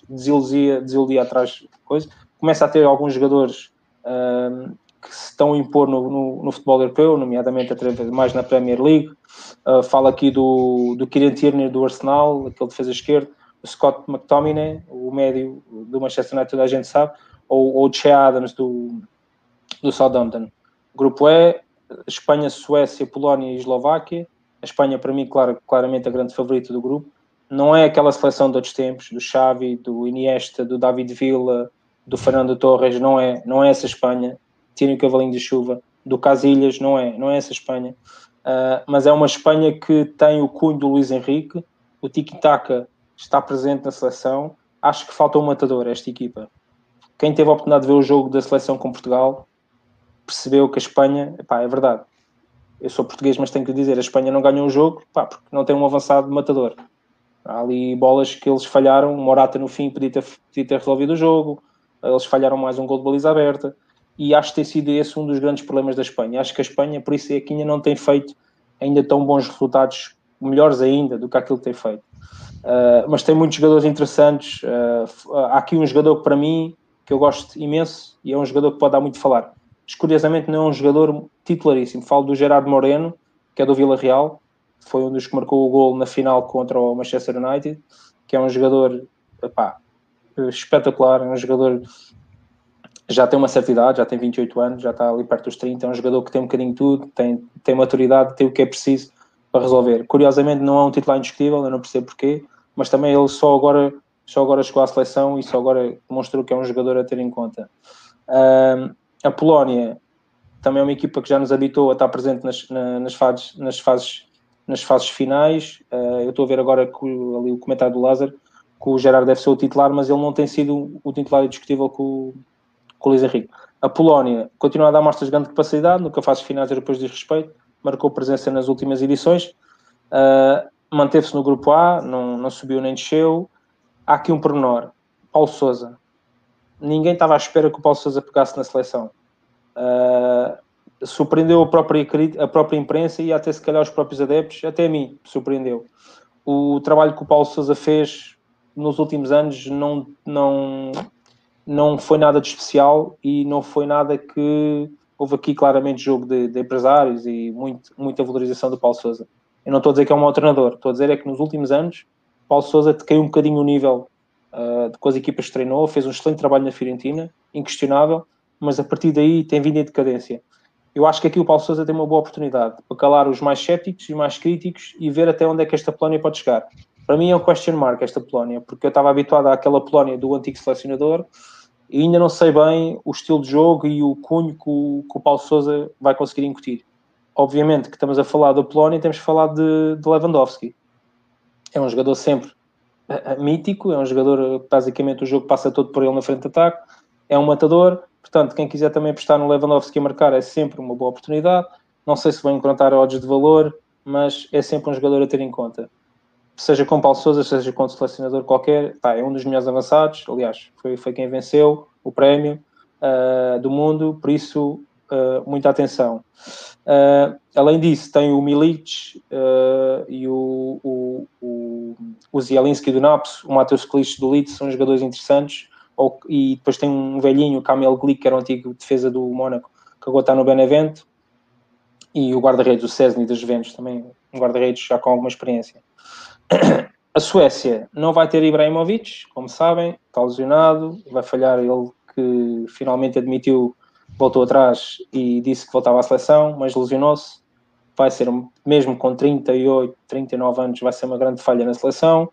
B: desiludia, desiludia atrás coisa. Começa a ter alguns jogadores que se estão a impor no, no, no, futebol europeu, nomeadamente através mais na Premier League. Uh, fala aqui do, do Kieran Tierney do Arsenal, aquele defesa esquerdo, Scott McTominay, o médio do Manchester United, toda a gente sabe, ou, ou Che Adams do, do Southampton. Grupo E, Espanha, Suécia, Polónia e Eslováquia. A Espanha, para mim, claro, claramente a grande favorita do grupo. Não é aquela seleção de outros tempos, do Xavi, do Iniesta, do David Villa, do Fernando Torres, não é, não é essa Espanha. Tirem o cavalinho de chuva. Do Casilhas, não é, não é essa Espanha. Uh, mas é uma Espanha que tem o cunho do Luís Henrique. O tiki-taka está presente na seleção. Acho que falta um matador a esta equipa. Quem teve a oportunidade de ver o jogo da seleção com Portugal percebeu que a Espanha, epá, é verdade. Eu sou português, mas tenho que dizer, a Espanha não ganhou o jogo epá, porque não tem um avançado matador. Há ali bolas que eles falharam. Morata no fim podia ter, podia ter resolvido o jogo eles falharam mais um gol de baliza aberta e acho que tem sido esse um dos grandes problemas da Espanha. Acho que a Espanha, por isso é que ainda não tem feito ainda tão bons resultados, melhores ainda do que aquilo que tem feito. Uh, mas tem muitos jogadores interessantes. Uh, há aqui um jogador que para mim que eu gosto imenso e é um jogador que pode dar muito a falar. Mas curiosamente não é um jogador titularíssimo. Falo do Gerardo Moreno, que é do Vila Real, foi um dos que marcou o gol na final contra o Manchester United, que é um jogador epá, espetacular, é um jogador já tem uma certa idade, já tem 28 anos, já está ali perto dos 30, é um jogador que tem um bocadinho de tudo, tem, tem maturidade, tem o que é preciso para resolver. Curiosamente não é um titular indiscutível, eu não percebo porquê, mas também ele só agora, só agora chegou à seleção e só agora demonstrou que é um jogador a ter em conta. a Polónia também é uma equipa que já nos habitou a estar presente nas, nas, fases, nas, fases, nas fases finais. Uh, eu estou a ver agora que, ali o comentário do Lázaro que o Gerard deve ser o titular, mas ele não tem sido o titular indiscutível com, com o Luís Henrique. A Polónia continua a dar mostras de grande capacidade, nunca faz finais europeus de respeito, marcou presença nas últimas edições, uh, manteve-se no grupo A, não, não subiu nem desceu. Há aqui um pormenor: Paulo Souza. Ninguém estava à espera que o Paulo Souza pegasse na seleção. Uh, surpreendeu a própria, a própria imprensa e até se calhar os próprios adeptos, até a mim surpreendeu. O trabalho que o Paulo Souza fez nos últimos anos não, não, não foi nada de especial e não foi nada que houve aqui claramente jogo de, de empresários e muito, muita valorização do Paulo Souza. Eu não estou a dizer que é um mau treinador, estou a dizer é que nos últimos anos Paulo Souza caiu um bocadinho o nível uh, de com as equipas que treinou, fez um excelente trabalho na Fiorentina, inquestionável, mas a partir daí tem vindo em decadência. Eu acho que aqui o Paulo Souza tem uma boa oportunidade para calar os mais céticos os mais críticos e ver até onde é que esta Polónia pode chegar para mim é um question mark esta Polónia, porque eu estava habituado àquela Polónia do antigo selecionador e ainda não sei bem o estilo de jogo e o cunho que o, que o Paulo Souza vai conseguir incutir. Obviamente que estamos a falar da Polónia e temos falar de, de Lewandowski. É um jogador sempre uh, mítico, é um jogador, basicamente o jogo passa todo por ele na frente de ataque, é um matador, portanto, quem quiser também apostar no Lewandowski a marcar é sempre uma boa oportunidade. Não sei se vão encontrar odds de valor, mas é sempre um jogador a ter em conta seja com Paulo Sousa, seja com outro selecionador qualquer, tá, é um dos melhores avançados. Aliás, foi, foi quem venceu o prémio uh, do mundo, por isso, uh, muita atenção. Uh, além disso, tem o Milic e o, o, o, o Zielinski do Napos, o Matheus Klisch do Leeds, são jogadores interessantes. Ou, e depois tem um velhinho, o Kamel Glick, que era o antigo defesa do Mónaco, que agora está no Benevento. E o guarda-redes, o Cesny das Juventus, também um guarda-redes já com alguma experiência. A Suécia não vai ter Ibrahimovic, como sabem, está lesionado, vai falhar ele que finalmente admitiu, voltou atrás e disse que voltava à seleção, mas lesionou-se. Vai ser, mesmo com 38, 39 anos, vai ser uma grande falha na seleção,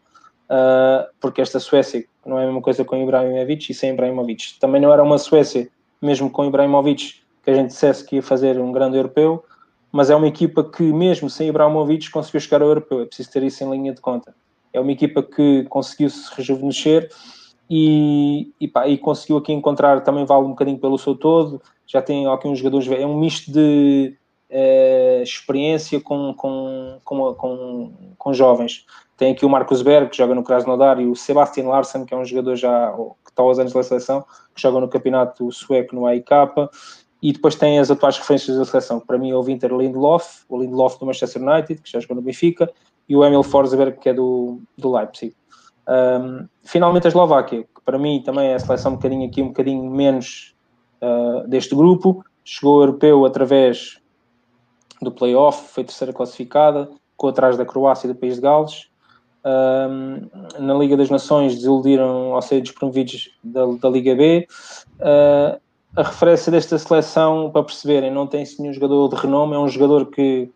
B: uh, porque esta Suécia não é a mesma coisa com Ibrahimovic e sem Ibrahimovic. Também não era uma Suécia, mesmo com Ibrahimovic, que a gente dissesse que ia fazer um grande europeu, mas é uma equipa que, mesmo sem Ibrahimovic, conseguiu chegar ao europeu. É preciso ter isso em linha de conta. É uma equipa que conseguiu se rejuvenescer e, e, pá, e conseguiu aqui encontrar, também vale um bocadinho pelo seu todo. Já tem aqui uns jogadores, é um misto de uh, experiência com, com, com, com, com jovens. Tem aqui o Marcos Berg, que joga no Krasnodar, e o Sebastian Larsen, que é um jogador já que está aos anos da seleção, que joga no campeonato sueco no AIK e depois tem as atuais referências da seleção, que para mim é o Winter Lindelof, o Lindelof do Manchester United, que já jogou no Benfica, e o Emil Forsberg, que é do, do Leipzig. Um, finalmente a Eslováquia, que para mim também é a seleção um bocadinho aqui, um bocadinho menos uh, deste grupo, chegou europeu através do play-off, foi terceira classificada, ficou atrás da Croácia e do País de Gales. Um, na Liga das Nações desiludiram ao ser despromovidos da, da Liga B. Uh, a referência desta seleção, para perceberem, não tem nenhum jogador de renome, é um jogador que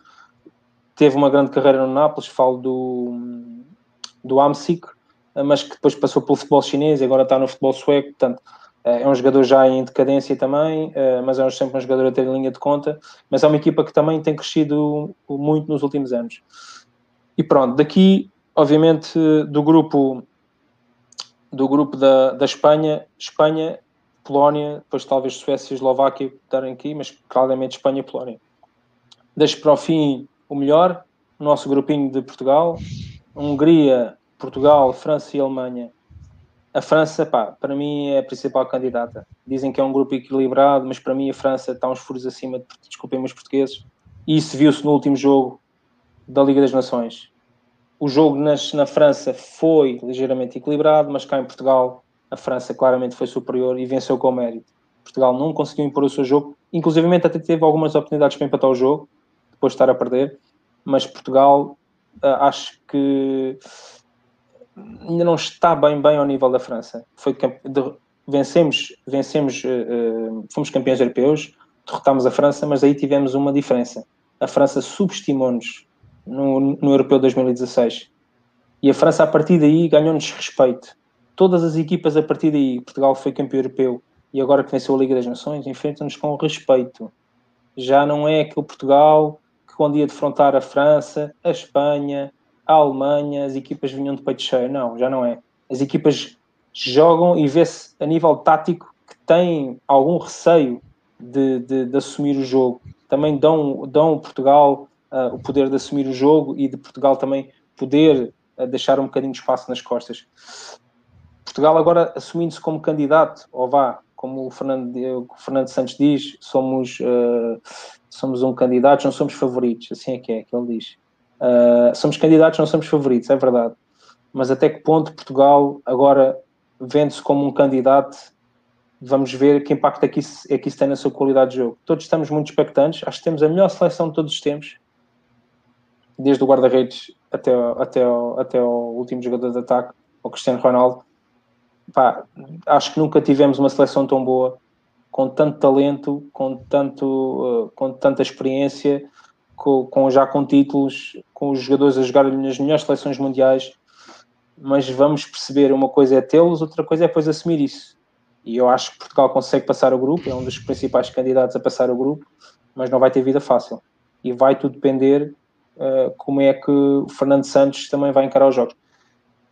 B: teve uma grande carreira no Nápoles, falo do, do Amsic, mas que depois passou pelo futebol chinês e agora está no futebol sueco, portanto, eh, é um jogador já em decadência também, eh, mas é sempre um jogador a ter linha de conta, mas é uma equipa que também tem crescido muito nos últimos anos. E pronto, daqui, obviamente, do grupo do grupo da, da Espanha, Espanha Polónia, depois talvez Suécia e Eslováquia estarem aqui, mas claramente Espanha e Polónia. Deixo para o fim o melhor, o nosso grupinho de Portugal, Hungria, Portugal, França e Alemanha. A França, pá, para mim é a principal candidata. Dizem que é um grupo equilibrado, mas para mim a França está uns furos acima, de, desculpem os portugueses, e isso viu-se no último jogo da Liga das Nações. O jogo nas, na França foi ligeiramente equilibrado, mas cá em Portugal a França claramente foi superior e venceu com mérito. Portugal não conseguiu impor o seu jogo, inclusive até teve algumas oportunidades para empatar o jogo, depois de estar a perder, mas Portugal uh, acho que ainda não está bem bem ao nível da França. Foi de, vencemos, vencemos uh, fomos campeões europeus, derrotámos a França, mas aí tivemos uma diferença. A França subestimou-nos no, no Europeu 2016. E a França, a partir daí, ganhou-nos respeito. Todas as equipas, a partir daí, Portugal foi campeão europeu e agora que venceu a Liga das Nações, enfrentam-nos com respeito. Já não é aquele Portugal que, quando ia defrontar a França, a Espanha, a Alemanha, as equipas vinham de peito cheio. Não, já não é. As equipas jogam e vê-se a nível tático que têm algum receio de, de, de assumir o jogo. Também dão, dão Portugal uh, o poder de assumir o jogo e de Portugal também poder uh, deixar um bocadinho de espaço nas costas. Portugal agora assumindo-se como candidato, ou vá, como o Fernando, o Fernando Santos diz, somos, uh, somos um candidato, não somos favoritos, assim é que é, que ele diz. somos candidatos, não somos favoritos, é verdade. Mas até que ponto Portugal agora vende-se como um candidato vamos ver que impacto é que, isso, é que isso tem na sua qualidade de jogo. Todos estamos muito expectantes, acho que temos a melhor seleção de todos os tempos, desde o guarda-redes até, até, até o último jogador de ataque, o Cristiano Ronaldo. Pá, acho que nunca tivemos uma seleção tão boa, com tanto talento, com, tanto, uh, com tanta experiência, com, com, já com títulos, com os jogadores a jogar nas melhores seleções mundiais. Mas vamos perceber, uma coisa é tê-los, outra coisa é depois assumir isso e eu acho que Portugal consegue passar o grupo, é um dos principais candidatos a passar o grupo, mas não vai ter vida fácil. E vai tudo depender uh, como é que o Fernando Santos também vai encarar os jogos.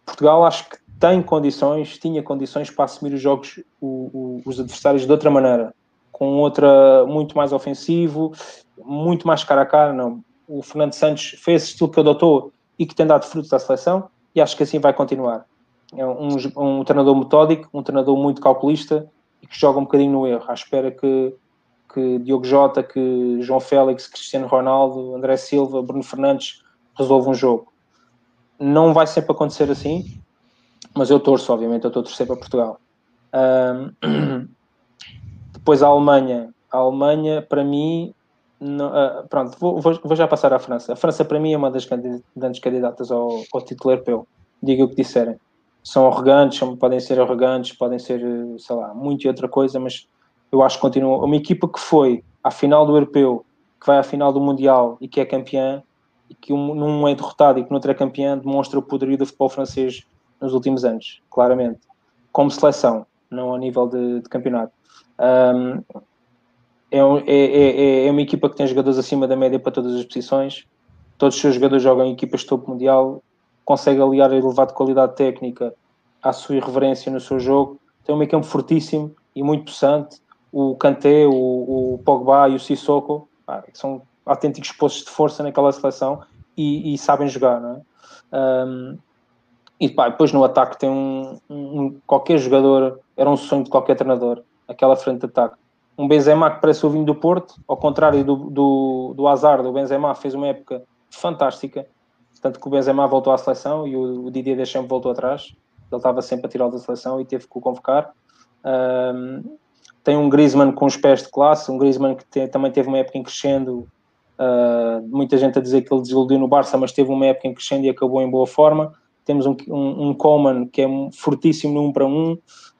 B: Portugal acho que tem condições, tinha condições para assumir os jogos, o, o, os adversários de outra maneira, com outra muito mais ofensivo, muito mais cara a cara. Não. O Fernando Santos fez esse estilo que adotou e que tem dado frutos à seleção, e acho que assim vai continuar é um, um treinador metódico, um treinador muito calculista e que joga um bocadinho no erro, à espera que, que Diogo Jota, que João Félix, Cristiano Ronaldo, André Silva, Bruno Fernandes resolvam um jogo. Não vai sempre acontecer assim, mas eu torço, obviamente, eu estou a torcer para Portugal. Um, depois a Alemanha. A Alemanha, para mim, não, uh, pronto, vou, vou, já passar à França. A França, para mim, é uma das grandes candidatas ao, ao título europeu. Diga o que disserem são arrogantes, são, podem ser arrogantes, podem ser, sei lá, muito e outra coisa, mas eu acho que continua. Uma equipa que foi à final do Europeu, que vai à final do Mundial e que é campeã, e que um, num é derrotado e que no outro é campeã, demonstra o poderio do futebol francês nos últimos anos, claramente. Como seleção, não a nível de, de campeonato. Um, é, é, é, é, uma equipa que tem jogadores acima da média para todas as posições. Todos os seus jogadores jogam em equipas de topo mundial consegue aliar a elevada qualidade técnica à sua irreverência no seu jogo. Tem um meio campo fortíssimo e muito possante. O Kanté, o, o Pogba e o Sissoko são autênticos postos de força naquela seleção e, e sabem jogar, não é? Um, e pá, depois no ataque tem um, um, qualquer jogador, era um sonho de qualquer treinador, aquela frente de ataque. Um Benzema que parece o vinho do Porto, ao contrário do, do, do Azar, o Benzema fez uma época fantástica, tanto que o Benzema voltou à seleção e o, Didier Deschamps voltou atrás. Ele estava sempre a tirá-lo da seleção e teve que o convocar. Um, tem um Griezmann com os pés de classe, um Griezmann que também teve uma época em crescendo. Uh, muita gente a dizer que ele desiludiu no Barça, mas teve uma época em crescendo e acabou em boa forma. Temos um, um, um Coleman que é fortíssimo no 1 um para 1. Um.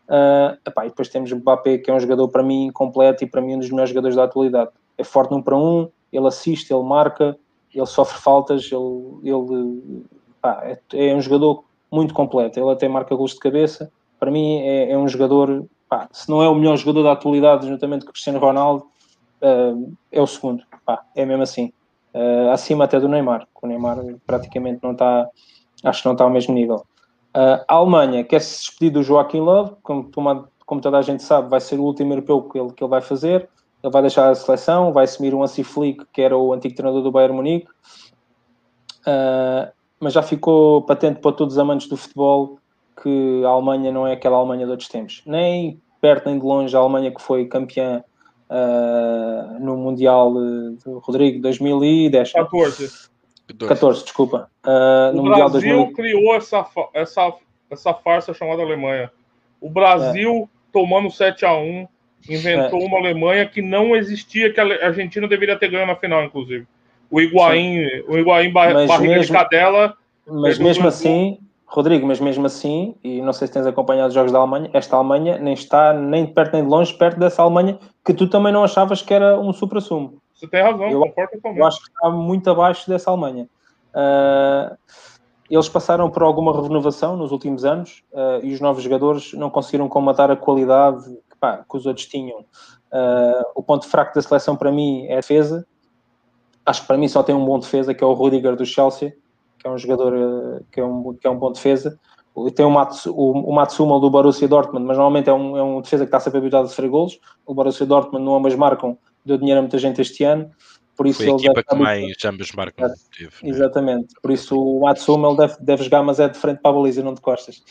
B: Uh, epá, e depois temos o Mbappé, que é um jogador para mim completo e para mim um dos melhores jogadores da atualidade. É forte no 1 para 1, ele assiste, ele marca, ele sofre faltas, ele, ele é, é, um jogador muito completo, ele até marca gols de cabeça. Para mim, é, é um jogador, se não é o melhor jogador da atualidade, juntamente com Cristiano Ronaldo, uh, é o segundo, é mesmo assim. Uh, acima até do Neymar, o Neymar praticamente não está, acho que não está ao mesmo nível. Uh, a Alemanha quer se despedir do Joaquim Love, como, como toda a gente sabe, vai ser o último europeu que ele, que ele vai fazer ele vai deixar a seleção, vai assumir um Hansi Flick, que era o antigo treinador do Bayern Munique, uh, mas já ficou patente para todos os amantes do futebol que a Alemanha não é aquela Alemanha de outros tempos. Nem perto nem de longe a Alemanha que foi campeã uh, no Mundial do Rodrigo 2010.
C: 14.
B: 14, desculpa. Uh,
C: no o Mundial Brasil 2000... criou essa, essa, essa farsa chamada Alemanha. O Brasil é. tomando 7 a 1 inventou é. uma Alemanha que não existia, que a Argentina deveria ter ganho na final, inclusive. O Higuaín, o Higuaín bar, barriga mesmo, de cadela.
B: Mas mesmo assim, Rodrigo, mas mesmo assim, e não sei se tens acompanhado os jogos da Alemanha, esta Alemanha nem está nem de perto nem de longe perto dessa Alemanha que tu também não achavas que era um supra-sumo.
C: Você tem razão,
B: eu,
C: concordo
B: totalmente. Eu acho que está muito abaixo dessa Alemanha. Uh, eles passaram por alguma renovação nos últimos anos uh, e os novos jogadores não conseguiram comatar a qualidade que, pá, que os outros tinham. Uh, o ponto fraco da seleção para mim é a defesa. Acho que para mim só tem um bom defesa, que é o Rudiger do Chelsea que é um jogador que é um, que é um bom defesa. Tem o, Mats, o, o Matsuma do Borussia Dortmund, mas normalmente é um, é um defesa que está sempre habituado a sofrer golos. O Borussia Dortmund, não ambas marcam, deu dinheiro a muita gente este ano. Por isso
A: Foi a equipa que mais ambas marcam
B: teve. Né? Exatamente. Por isso o Matsuma ele deve, deve jogar, mas é de frente para a baliza, não de costas.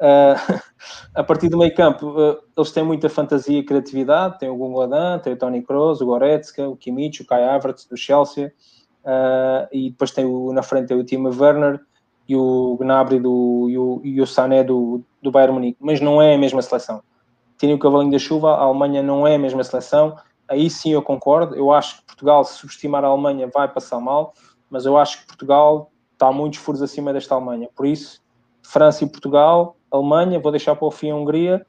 B: Uh, a partir do meio campo, uh, eles têm muita fantasia e criatividade. Tem o Gundogan, tem o Tony Kroos, o Goretzka, o Kimmich, o Kai Havertz do Chelsea. Uh, e depois tem o, na frente tem o Timo Werner e o Gnabry do, e, o, e o Sané do, do Bayern Munique, mas não é a mesma seleção. Tem o cavalinho da chuva, a Alemanha não é a mesma seleção, aí sim eu concordo, eu acho que Portugal, se subestimar a Alemanha, vai passar mal, mas eu acho que Portugal está muitos furos acima desta Alemanha, por isso, França e Portugal, Alemanha, vou deixar para o fim a Hungria,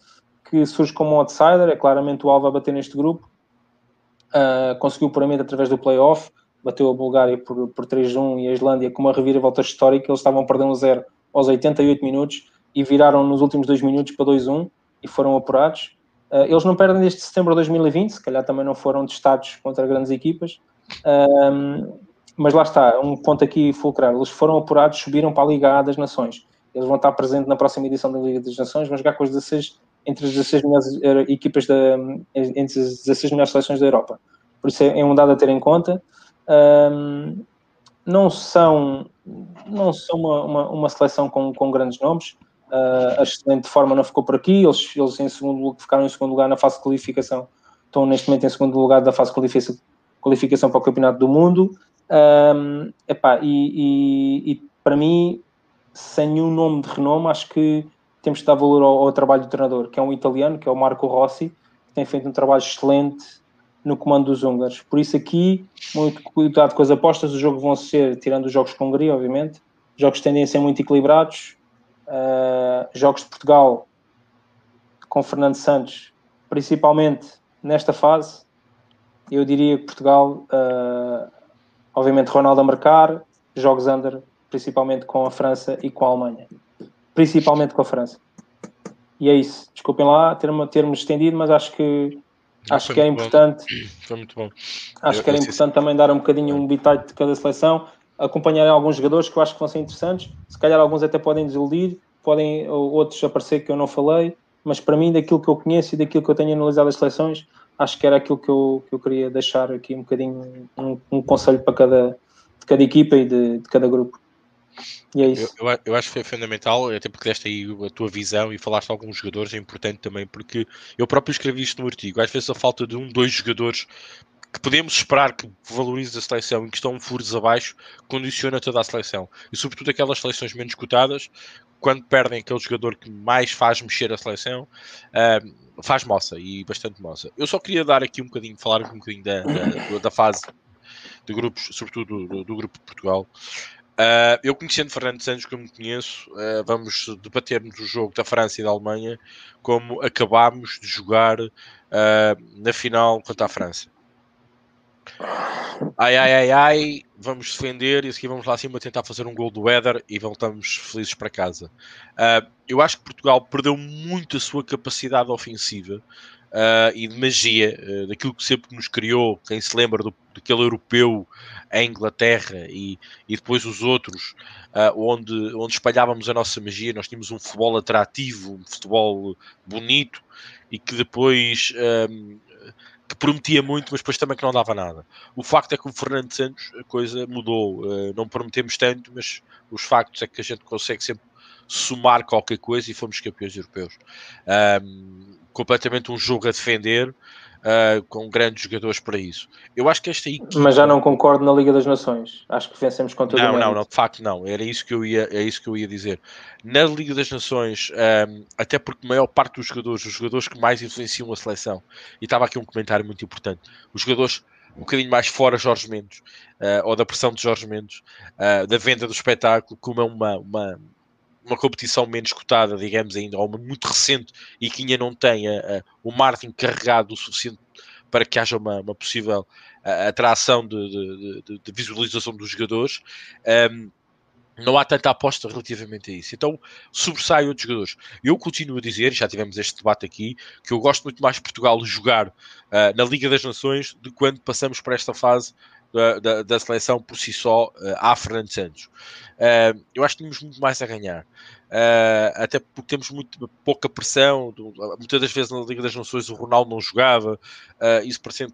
B: que surge como um outsider, é claramente o alvo a bater neste grupo, uh, conseguiu puramente através do playoff, bateu a Bulgária por, por 3-1 e a Islândia com uma reviravolta histórica. Eles estavam perdendo 0 aos 88 minutos e viraram nos últimos dois minutos para 2-1 e foram apurados. Uh, eles não perdem desde setembro de 2020, se calhar também não foram testados contra grandes equipas. Mas lá está, um ponto aqui fulcrar. Eles foram apurados, subiram para a Liga A das Nações. Eles vão estar presentes na próxima edição da Liga das Nações, vão jogar com as 16, entre as 16 melhores eh, equipas, da, entre as 16 melhores seleções da Europa. Por isso é, é um dado a ter em conta um, não são, não são uma, uma, uma seleção com, com, grandes nomes. Uh, a excelente forma não ficou por aqui. Eles, eles em segundo, ficaram em segundo lugar na fase de qualificação. Estão neste momento em segundo lugar da fase de qualificação, para o Campeonato do Mundo. Um, epá, e, e, e, para mim, sem nenhum nome de renome, acho que temos de dar valor ao, ao, trabalho do treinador, que é um italiano, que é o Marco Rossi, que tem feito um trabalho excelente no comando dos húngaros. Por isso aqui, muito cuidado com as apostas, os jogos vão ser, tirando os jogos com Hungria, obviamente, jogos tendem a ser muito equilibrados, uh, jogos de Portugal com Fernando Santos, principalmente nesta fase, eu diria que Portugal, uh, obviamente Ronaldo a marcar, jogos under, principalmente com a França e com a Alemanha. Principalmente com a França. E é isso. Desculpem lá ter-me ter estendido, mas acho que Acho que é importante.
A: Bom. Foi muito bom.
B: Acho eu, que era importante também dar um bocadinho um bitite de cada seleção, acompanhar alguns jogadores que eu acho que vão ser interessantes. Se calhar alguns até podem desiludir, podem outros aparecer que eu não falei, mas para mim, daquilo que eu conheço e daquilo que eu tenho analisado as seleções, acho que era aquilo que eu, que eu queria deixar aqui um bocadinho, um, um conselho para cada, de cada equipa e de, de cada grupo. E é isso.
A: Eu, eu, eu, acho que foi fundamental, até porque deste aí a tua visão e falaste de alguns jogadores, é importante também, porque eu próprio escrevi isto no artigo. Às vezes a falta de um, dois jogadores que podemos esperar que valorize a seleção e que estão furos abaixo, condiciona toda a seleção. E sobretudo aquelas seleções menos cotadas, quando perdem aquele jogador que mais faz mexer a seleção, uh, faz moça e bastante moça. Eu só queria dar aqui um bocadinho, falar um bocadinho da, da, da fase de grupos, sobretudo do, do grupo de Portugal. Uh, eu conhecendo Fernando Santos como conheço, uh, vamos debatermos o jogo da França e da Alemanha como acabámos de jogar uh, na final contra a França. Ai, ai, ai, ai, vamos defender e a seguir vamos lá acima tentar fazer um gol do Éder e voltamos felizes para casa. eu acho que Portugal perdeu muito a sua capacidade ofensiva uh, e de magia, uh, daquilo que sempre nos criou, quem se lembra do, daquele europeu em Inglaterra e, e depois os outros, uh, onde, onde espalhávamos a nossa magia, nós tínhamos um futebol atrativo, um futebol bonito e que depois que prometia muito, mas depois também que não dava nada. O facto é que o Fernando Santos a coisa mudou. Uh, não prometemos tanto, mas os factos é que a gente consegue sempre somar qualquer coisa e fomos campeões europeus. Um, completamente um jogo a defender uh, com grandes jogadores para isso. Eu acho que esta equipa...
B: Mas já não concordo na Liga das Nações. Acho que vencemos contra
A: não, o Não, não, de facto não. Era isso que eu ia, é isso que eu ia dizer. Na Liga das Nações, um, até porque a maior parte dos jogadores, os jogadores que mais influenciam a seleção, e estava aqui um comentário muito importante, os jogadores um bocadinho mais fora Jorge Mendes, uh, ou da pressão de Jorge Mendes, uh, da venda do espetáculo, como é uma, uma uma competição menos cotada, digamos ainda, ou uma muito recente e que ainda não tenha o marketing carregado o suficiente para que haja uma, uma possível atração de, de, de, visualização dos jogadores. Um, não há tanta aposta relativamente a isso. Então, sobressai outros jogadores. Eu continuo a dizer, já tivemos este debate aqui, que eu gosto muito mais de Portugal jogar uh, na Liga das Nações de quando passamos por esta fase da, da, seleção por si só uh, à Fernando Santos. Uh, eu acho que temos muito mais a ganhar. Uh, até porque temos muito pouca pressão. Muitas das vezes na Liga das Nações o Ronaldo não jogava, uh, isso parecendo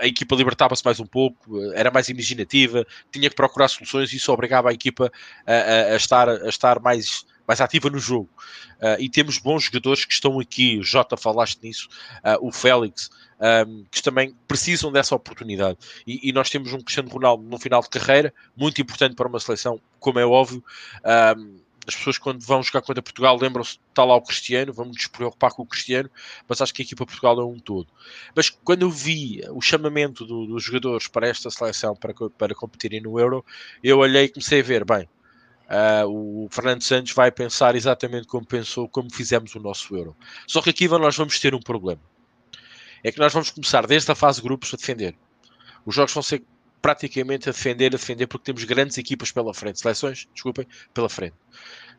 A: a equipa libertava-se mais um pouco, era mais imaginativa, tinha que procurar soluções e isso obrigava a equipa a, a, a estar, a estar mais, mais ativa no jogo. Uh, e temos bons jogadores que estão aqui, o Jota falaste nisso, uh, o Félix, um, que também precisam dessa oportunidade. E, e, nós temos um Cristiano Ronaldo no final de carreira, muito importante para uma seleção, como é óbvio. Um, as pessoas quando vão jogar contra Portugal lembram-se está lá o Cristiano, vamos nos preocupar com o Cristiano, mas acho que a equipa Portugal é um todo. Mas quando eu vi o chamamento do, dos jogadores para esta seleção para, para competirem no Euro, eu olhei e comecei a ver, bem, uh, o Fernando Santos vai pensar exatamente como pensou, como fizemos o nosso Euro. Só que aqui nós vamos ter um problema. É que nós vamos começar desde a fase de grupos a defender. Os jogos vão ser praticamente a defender, a defender, porque temos grandes equipas pela frente, seleções, desculpem, pela frente.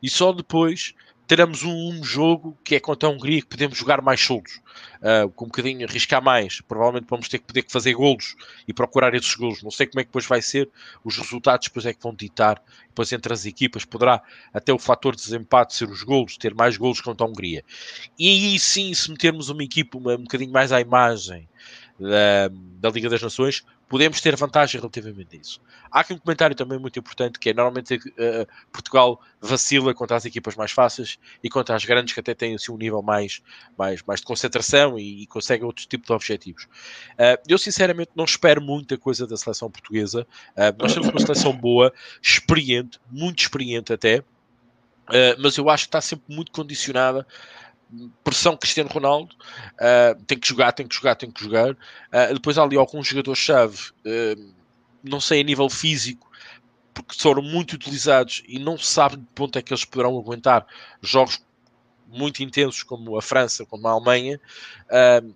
A: E só depois teremos um, jogo que é contra a Hungria que podemos jogar mais soltos, uh, com um bocadinho arriscar mais. Provavelmente vamos ter que poder fazer golos e procurar esses golos. Não sei como é que depois vai ser, os resultados depois é que vão ditar. Depois entre as equipas poderá até o fator de desempate ser os golos, ter mais golos contra a Hungria. E aí sim, se metermos uma equipa um bocadinho mais à imagem da, da Liga das Nações, podemos ter vantagem relativamente a isso. Há aqui um comentário também muito importante que é normalmente uh, Portugal vacila contra as equipas mais fáceis e contra as grandes que até têm assim, um nível mais, mais, mais de concentração e, e conseguem outros tipos de objetivos. Uh, eu sinceramente não espero muita coisa da seleção portuguesa. Uh, nós temos uma seleção boa, experiente, muito experiente até, mas eu acho que está sempre muito condicionada pressão Cristiano Ronaldo, uh, tem que jogar, tem que jogar, tem que jogar. Uh, depois há ali alguns jogadores-chave, uh, não sei a nível físico, porque foram muito utilizados e não se sabe de ponto é que eles poderão aguentar jogos muito intensos como a França, como a Alemanha,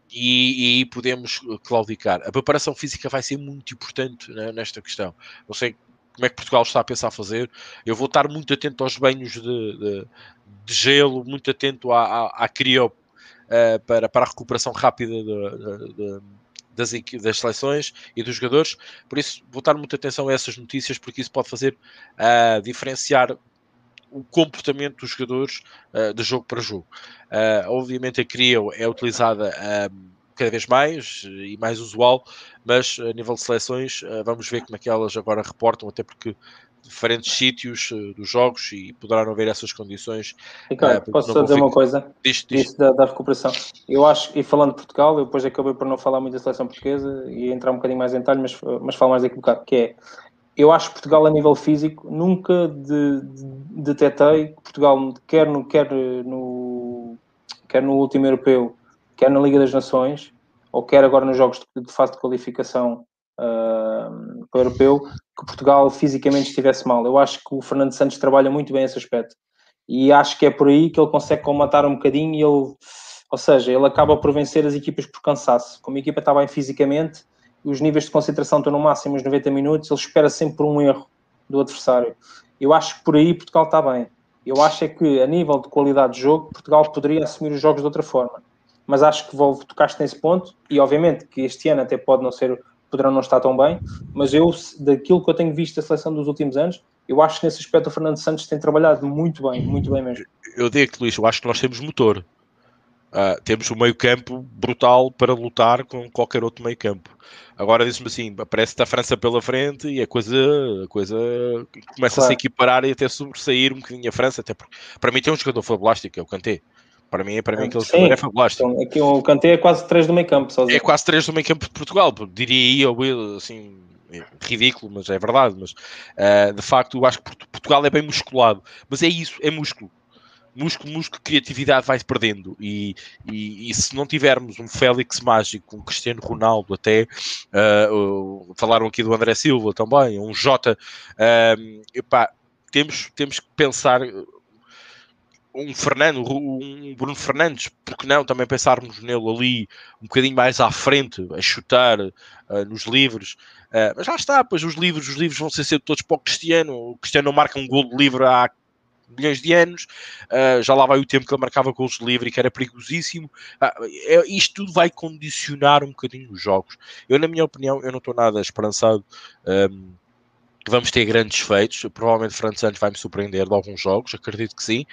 A: e, e podemos claudicar. A preparação física vai ser muito importante né, nesta questão. Não sei como é que Portugal está a pensar fazer. Eu vou estar muito atento aos banhos de, de, de gelo, muito atento à, à, à uh, para, para a recuperação rápida de, das, das seleções e dos jogadores. Por isso, vou dar muita atenção a essas notícias, porque isso pode fazer uh, diferenciar o comportamento dos jogadores uh, de jogo para jogo. Obviamente, a CRIO é utilizada cada vez mais e mais usual, mas a nível de seleções, vamos ver como é que elas agora reportam, até porque diferentes sítios uh, dos jogos e poderá não haver essas condições.
B: Ricardo, uh, posso só dizer fico... uma coisa?
A: Diz, diz.
B: Da, da, recuperação. Eu acho, e falando de Portugal, eu depois acabei por não falar muito da seleção portuguesa e entrar um bocadinho mais em detalhe, mas, mas falo mais daqui um bocado, que é, eu acho que Portugal a nível físico, nunca de, de, detetei que Portugal, quer no, quer, no, quer no último europeu, quer na Liga das Nações, ou quer agora nos jogos de, de fase de qualificação uh, para o europeu, que Portugal fisicamente estivesse mal. Eu acho que o Fernando Santos trabalha muito bem esse aspecto. E acho que é por aí que ele consegue comatar um bocadinho e ele, ou seja, ele acaba por vencer as equipas por cansaço. Como a equipa está bem fisicamente os níveis de concentração estão no máximo os 90 minutos, ele espera sempre por um erro do adversário. Eu acho que por aí Portugal está bem. Eu acho é que a nível de qualidade de jogo, Portugal poderia assumir os jogos de outra forma. Mas acho que vou, tocaste nesse ponto e obviamente que este ano até pode não ser poderão não estar tão bem, mas eu, daquilo que eu tenho visto da seleção dos últimos anos, eu acho que nesse aspecto o Fernando Santos tem trabalhado muito bem, muito bem mesmo.
A: Eu digo, Luís, eu acho que nós temos motor. Uh, temos um meio campo brutal para lutar com qualquer outro meio campo. Agora diz-me assim, aparece a França pela frente e a coisa, a coisa começa claro. a se equiparar e até sobressair um bocadinho a França, até porque para mim tem um jogador fabulástico, é o Kanté. Para mim, para mim aquele Sim, jogador é fabulástico.
B: Então, aqui o Kanté é quase 3 do meio campo. Sozinho.
A: É quase 3 do meio campo de Portugal, diria eu, assim, é ridículo, mas é verdade. Mas uh, de facto, eu acho que Portugal é bem musculado. Mas é isso, é músculo. Músculo, músculo, criatividade vai-se perdendo. E, e, e, se não tivermos um Félix mágico, um Cristiano Ronaldo, até uh, falaram aqui do André Silva também, um Jota, uh, epá, temos, temos que pensar um Fernando, um Bruno Fernandes, porque não também pensarmos nele ali um bocadinho mais à frente, a chutar uh, nos livros, uh, mas já está, pois os livros, os livros vão ser sempre todos para o Cristiano, o Cristiano não marca um gol de livre há milhões de anos, uh, já lá vai o tempo que ele marcava gols de livre e que era perigosíssimo, é, isto tudo vai condicionar um bocadinho os jogos. Eu, na minha opinião, eu não estou nada esperançado que vamos ter grandes feitos. Provavelmente Fran Santos vai me surpreender de alguns jogos, acredito que sim.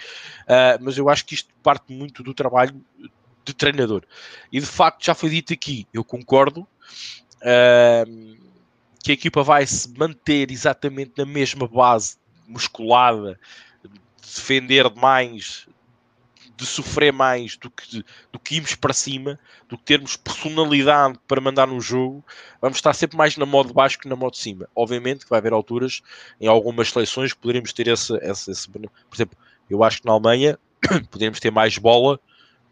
A: Uh, mas eu acho que isto parte muito do trabalho de treinador. E de facto, já foi dito aqui, eu concordo. Uh, que a equipa vai se manter exatamente na mesma base musculada, de defender mais, de sofrer mais do que, do que irmos para cima, do que termos personalidade para mandar no jogo, vamos estar sempre mais na modo baixo que na modo cima. Obviamente que vai haver alturas em algumas seleções que poderemos ter esse, esse, esse por exemplo, eu acho que na Alemanha poderemos ter mais bola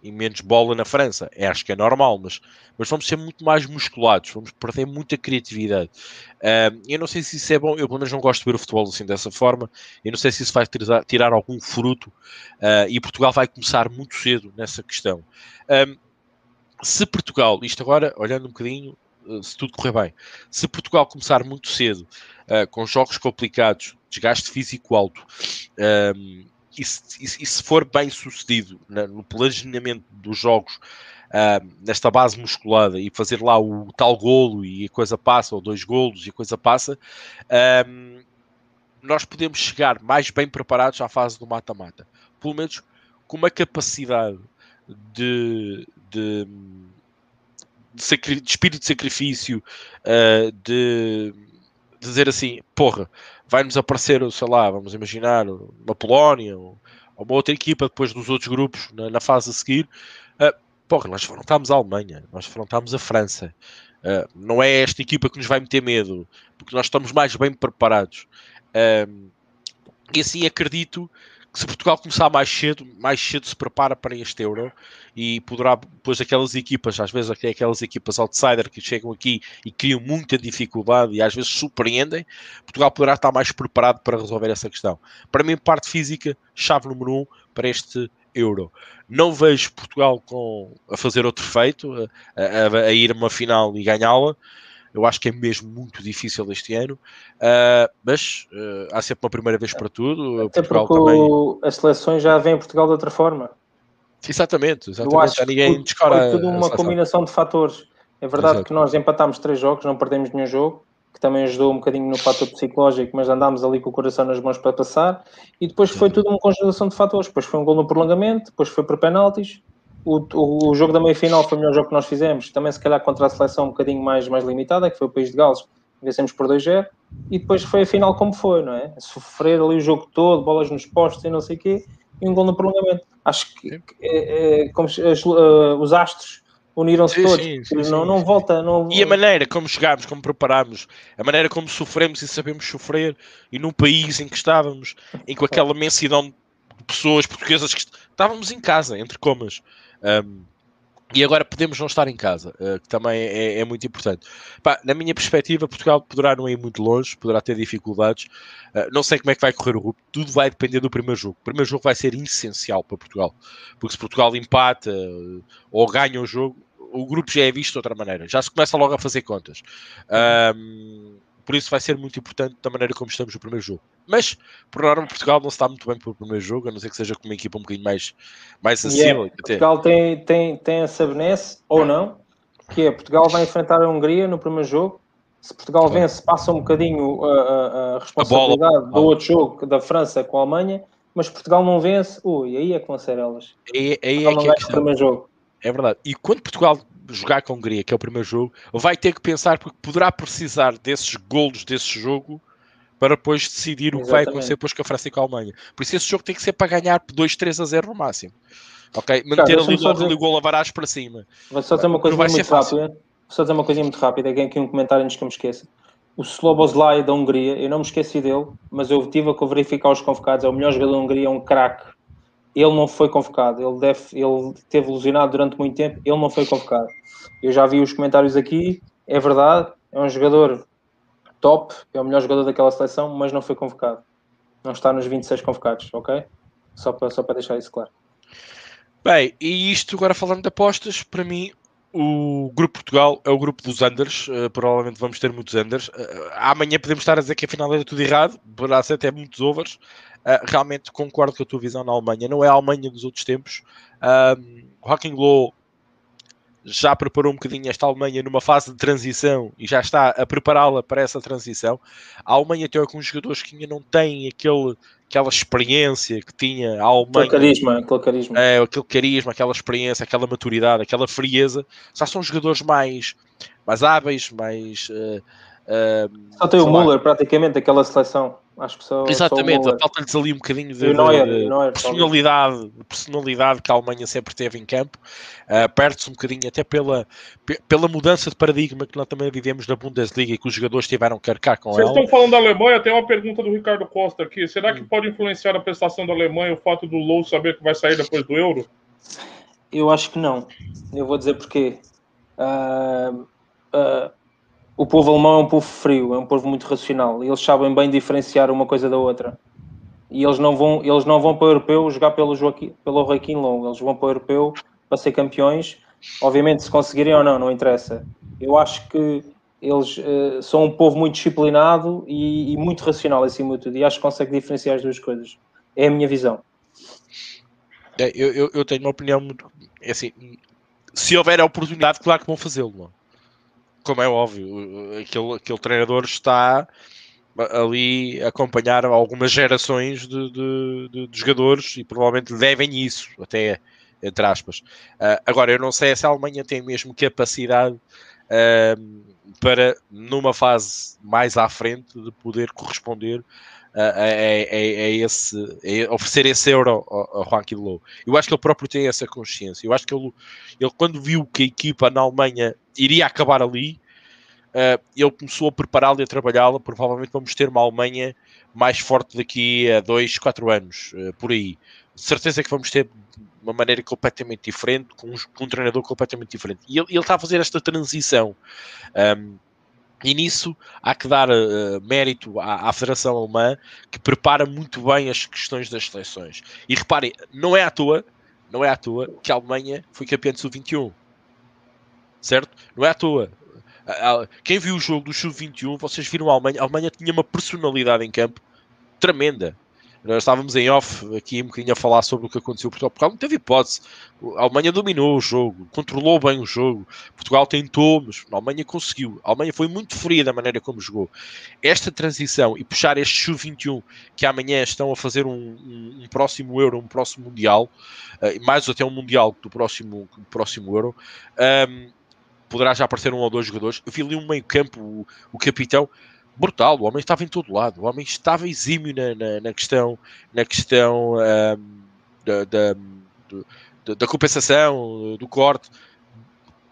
A: e menos bola na França. É, acho que é normal, mas, mas vamos ser muito mais musculados, vamos perder muita criatividade. Uh, eu não sei se isso é bom, eu pelo menos não gosto de ver o futebol assim dessa forma. Eu não sei se isso vai tirar, tirar algum fruto uh, e Portugal vai começar muito cedo nessa questão. Uh, se Portugal, isto agora, olhando um bocadinho, se tudo correr bem, se Portugal começar muito cedo, com jogos complicados, desgaste físico alto, e se, e se for bem sucedido no planejamento dos jogos uh, nesta base musculada e fazer lá o tal golo e a coisa passa, ou dois golos e a coisa passa, uh, nós podemos chegar mais bem preparados à fase do mata-mata. Pelo menos com uma capacidade de, de, de, espírito de sacrifício, uh, de dizer assim, porra, vai-nos aparecer, sei lá, vamos imaginar, uma Polónia ou, uma outra equipa depois dos outros grupos na, na fase a seguir. Uh, porra, nós afrontámos a Alemanha, nós afrontámos a França. Uh, não é esta equipa que nos vai meter medo, porque nós estamos mais bem preparados. Uh, e assim acredito se Portugal começar mais cedo, mais cedo se prepara para este Euro e poderá, depois aquelas equipas, às vezes até aquelas equipas outsider que chegam aqui e criam muita dificuldade e às vezes surpreendem, Portugal poderá estar mais preparado para resolver essa questão. Para mim, parte física, chave número um para este Euro. Não vejo Portugal com, a fazer outro feito, a, a, a ir a uma final e ganhá-la. Eu acho que é mesmo muito difícil este ano, uh, mas uh, há sempre uma primeira vez para tudo.
B: Até Portugal porque também... as seleções já vêm em Portugal de outra forma.
A: Exatamente, exatamente. Eu acho ninguém
B: que foi tudo uma combinação de fatores. É verdade Exato. que nós empatámos três jogos, não perdemos nenhum jogo, que também ajudou um bocadinho no fator psicológico, mas andámos ali com o coração nas mãos para passar. E depois foi tudo uma conjugação de fatores. Depois foi um gol no prolongamento, depois foi por penaltis, o, o, o, jogo da meia-final foi o melhor jogo que nós fizemos, também se calhar contra a seleção um bocadinho mais, mais limitada, que foi o País de Gales, vencemos por 2-0, e depois foi a final como foi, não é? Sofrer ali o jogo todo, bolas nos postos e não sei o quê, e um gol no prolongamento. Acho que é, é, como as, uh, os astros uniram-se todos, sim, sim, não, não volta. Não...
A: E a maneira como chegámos, como preparámos, a maneira como sofremos e sabemos sofrer, e num país em que estávamos, em com aquela imensidão de pessoas portuguesas que estávamos em casa, entre comas. Um, e agora podemos não estar em casa, uh, que também é, é muito importante. Pá, na minha perspectiva, Portugal poderá não ir muito longe, poderá ter dificuldades. Uh, não sei como é que vai correr o grupo, tudo vai depender do primeiro jogo. O primeiro jogo vai ser essencial para Portugal, porque se Portugal empata uh, ou ganha o jogo, o grupo já é visto de outra maneira, já se começa logo a fazer contas. Um, por isso vai ser muito importante da maneira como estamos no primeiro jogo. Mas, por norma, Portugal não está muito bem para o primeiro jogo, a não ser que seja com uma equipa um bocadinho mais, mais.
B: Yeah, Portugal tem, tem, tem essa benesse, ou não, que é Portugal vai enfrentar a Hungria no primeiro jogo. Se Portugal vence, passa um bocadinho a, a, a responsabilidade a do outro jogo da França com a Alemanha, mas Portugal não vence, ui, aí é que vão ser elas.
A: Aí, aí é que é o primeiro jogo. É verdade. E quando Portugal jogar com a Hungria, que é o primeiro jogo, vai ter que pensar porque poderá precisar desses golos desse jogo para depois decidir Exatamente. o que vai acontecer depois com a França e com a Alemanha. Por isso esse jogo tem que ser para ganhar 2, 3 a 0 no máximo. Ok? Manter ali o gol a varás para cima.
B: Vou só dizer uma coisa muito rápida. Vou só dizer uma coisa muito rápida, aqui um comentário antes que eu me esqueça. O Sloboslai da Hungria, eu não me esqueci dele, mas eu tive a verificar os convocados, é o melhor jogador da Hungria, é um craque ele não foi convocado, ele, deve, ele teve lesionado durante muito tempo, ele não foi convocado. Eu já vi os comentários aqui, é verdade, é um jogador top, é o melhor jogador daquela seleção, mas não foi convocado. Não está nos 26 convocados, ok? Só para, só para deixar isso claro.
A: Bem, e isto agora falando de apostas, para mim o grupo Portugal é o grupo dos Anders. Uh, provavelmente vamos ter muitos Anders. Uh, amanhã podemos estar a dizer que afinal era tudo errado, poderá ser até muitos overs. Uh, realmente concordo com a tua visão na Alemanha. Não é a Alemanha dos outros tempos. o Hacking Low já preparou um bocadinho esta Alemanha numa fase de transição e já está a prepará-la para essa transição. A Alemanha tem alguns jogadores que ainda não têm aquele, aquela experiência que tinha a Alemanha.
B: Aquele carisma, aquele carisma.
A: É, aquele carisma, aquela experiência, aquela maturidade, aquela frieza. Já são jogadores mais, mais hábeis, mais. Uh,
B: uh, só tem o Müller, praticamente, aquela seleção. Acho que só,
A: Exatamente, falta-lhes ali um bocadinho de, Neuer, de, Neuer, personalidade, de personalidade que a Alemanha sempre teve em campo. Uh, Perde-se um bocadinho até pela, pela mudança de paradigma que nós também vivemos na Bundesliga e que os jogadores tiveram que arcar com
C: Vocês
A: ela.
C: estão falando da Alemanha, tem uma pergunta do Ricardo Costa aqui. Será que hum. pode influenciar a prestação da Alemanha o fato do Low saber que vai sair depois do Euro?
B: Eu acho que não. Eu vou dizer porquê. Uh, uh, o povo alemão é um povo frio, é um povo muito racional eles sabem bem diferenciar uma coisa da outra. E eles não vão, eles não vão para o europeu jogar pelo, Joaquim, pelo Joaquim Long, eles vão para o europeu para ser campeões. Obviamente, se conseguirem ou não, não interessa. Eu acho que eles uh, são um povo muito disciplinado e, e, muito racional acima de tudo, e acho que consegue diferenciar as duas coisas. É a minha visão.
A: É, eu, eu, eu, tenho uma opinião muito. É assim, se houver a oportunidade, claro que vão fazê-lo. Como é óbvio, aquele, aquele treinador está ali acompanhar algumas gerações de, de, de, de jogadores e provavelmente devem isso, até entre aspas. Uh, agora, eu não sei se a Alemanha tem mesmo capacidade uh, para, numa fase mais à frente, de poder corresponder a, a, a, a esse, a oferecer esse euro ao, ao Joaquim Low. Eu acho que ele próprio tem essa consciência. Eu acho que ele, ele quando viu que a equipa na Alemanha iria acabar ali, uh, ele começou a prepará-la e a trabalhá-la. Provavelmente vamos ter uma Alemanha mais forte daqui a dois, quatro anos, uh, por aí. Certeza que vamos ter uma maneira completamente diferente, com um, com um treinador completamente diferente. E ele, ele, está a fazer esta transição. Um, e nisso há que dar uh, mérito à, à, Federação Alemã, que prepara muito bem as questões das seleções. E reparem, não é à toa, não é à toa que a Alemanha foi campeã de sub-21 certo? Não é à toa. Quem viu o jogo do Sub-21, vocês viram a Alemanha. A Alemanha tinha uma personalidade em campo tremenda. Nós estávamos em off aqui um bocadinho a falar sobre o que aconteceu. Portugal, Portugal não teve hipótese. A Alemanha dominou o jogo, controlou bem o jogo. Portugal tentou, mas a Alemanha conseguiu. A Alemanha foi muito fria da maneira como jogou. Esta transição e puxar este Sub-21 que amanhã estão a fazer um, um, um, próximo Euro, um próximo Mundial, uh, mais até um Mundial do próximo, próximo Euro. Um, poderá já aparecer um ou dois jogadores. Eu vi ali um meio campo, o, o capitão, brutal, o homem estava em todo lado, o homem estava exímio na, na, na questão, na questão um, da, da, da, compensação, do corte.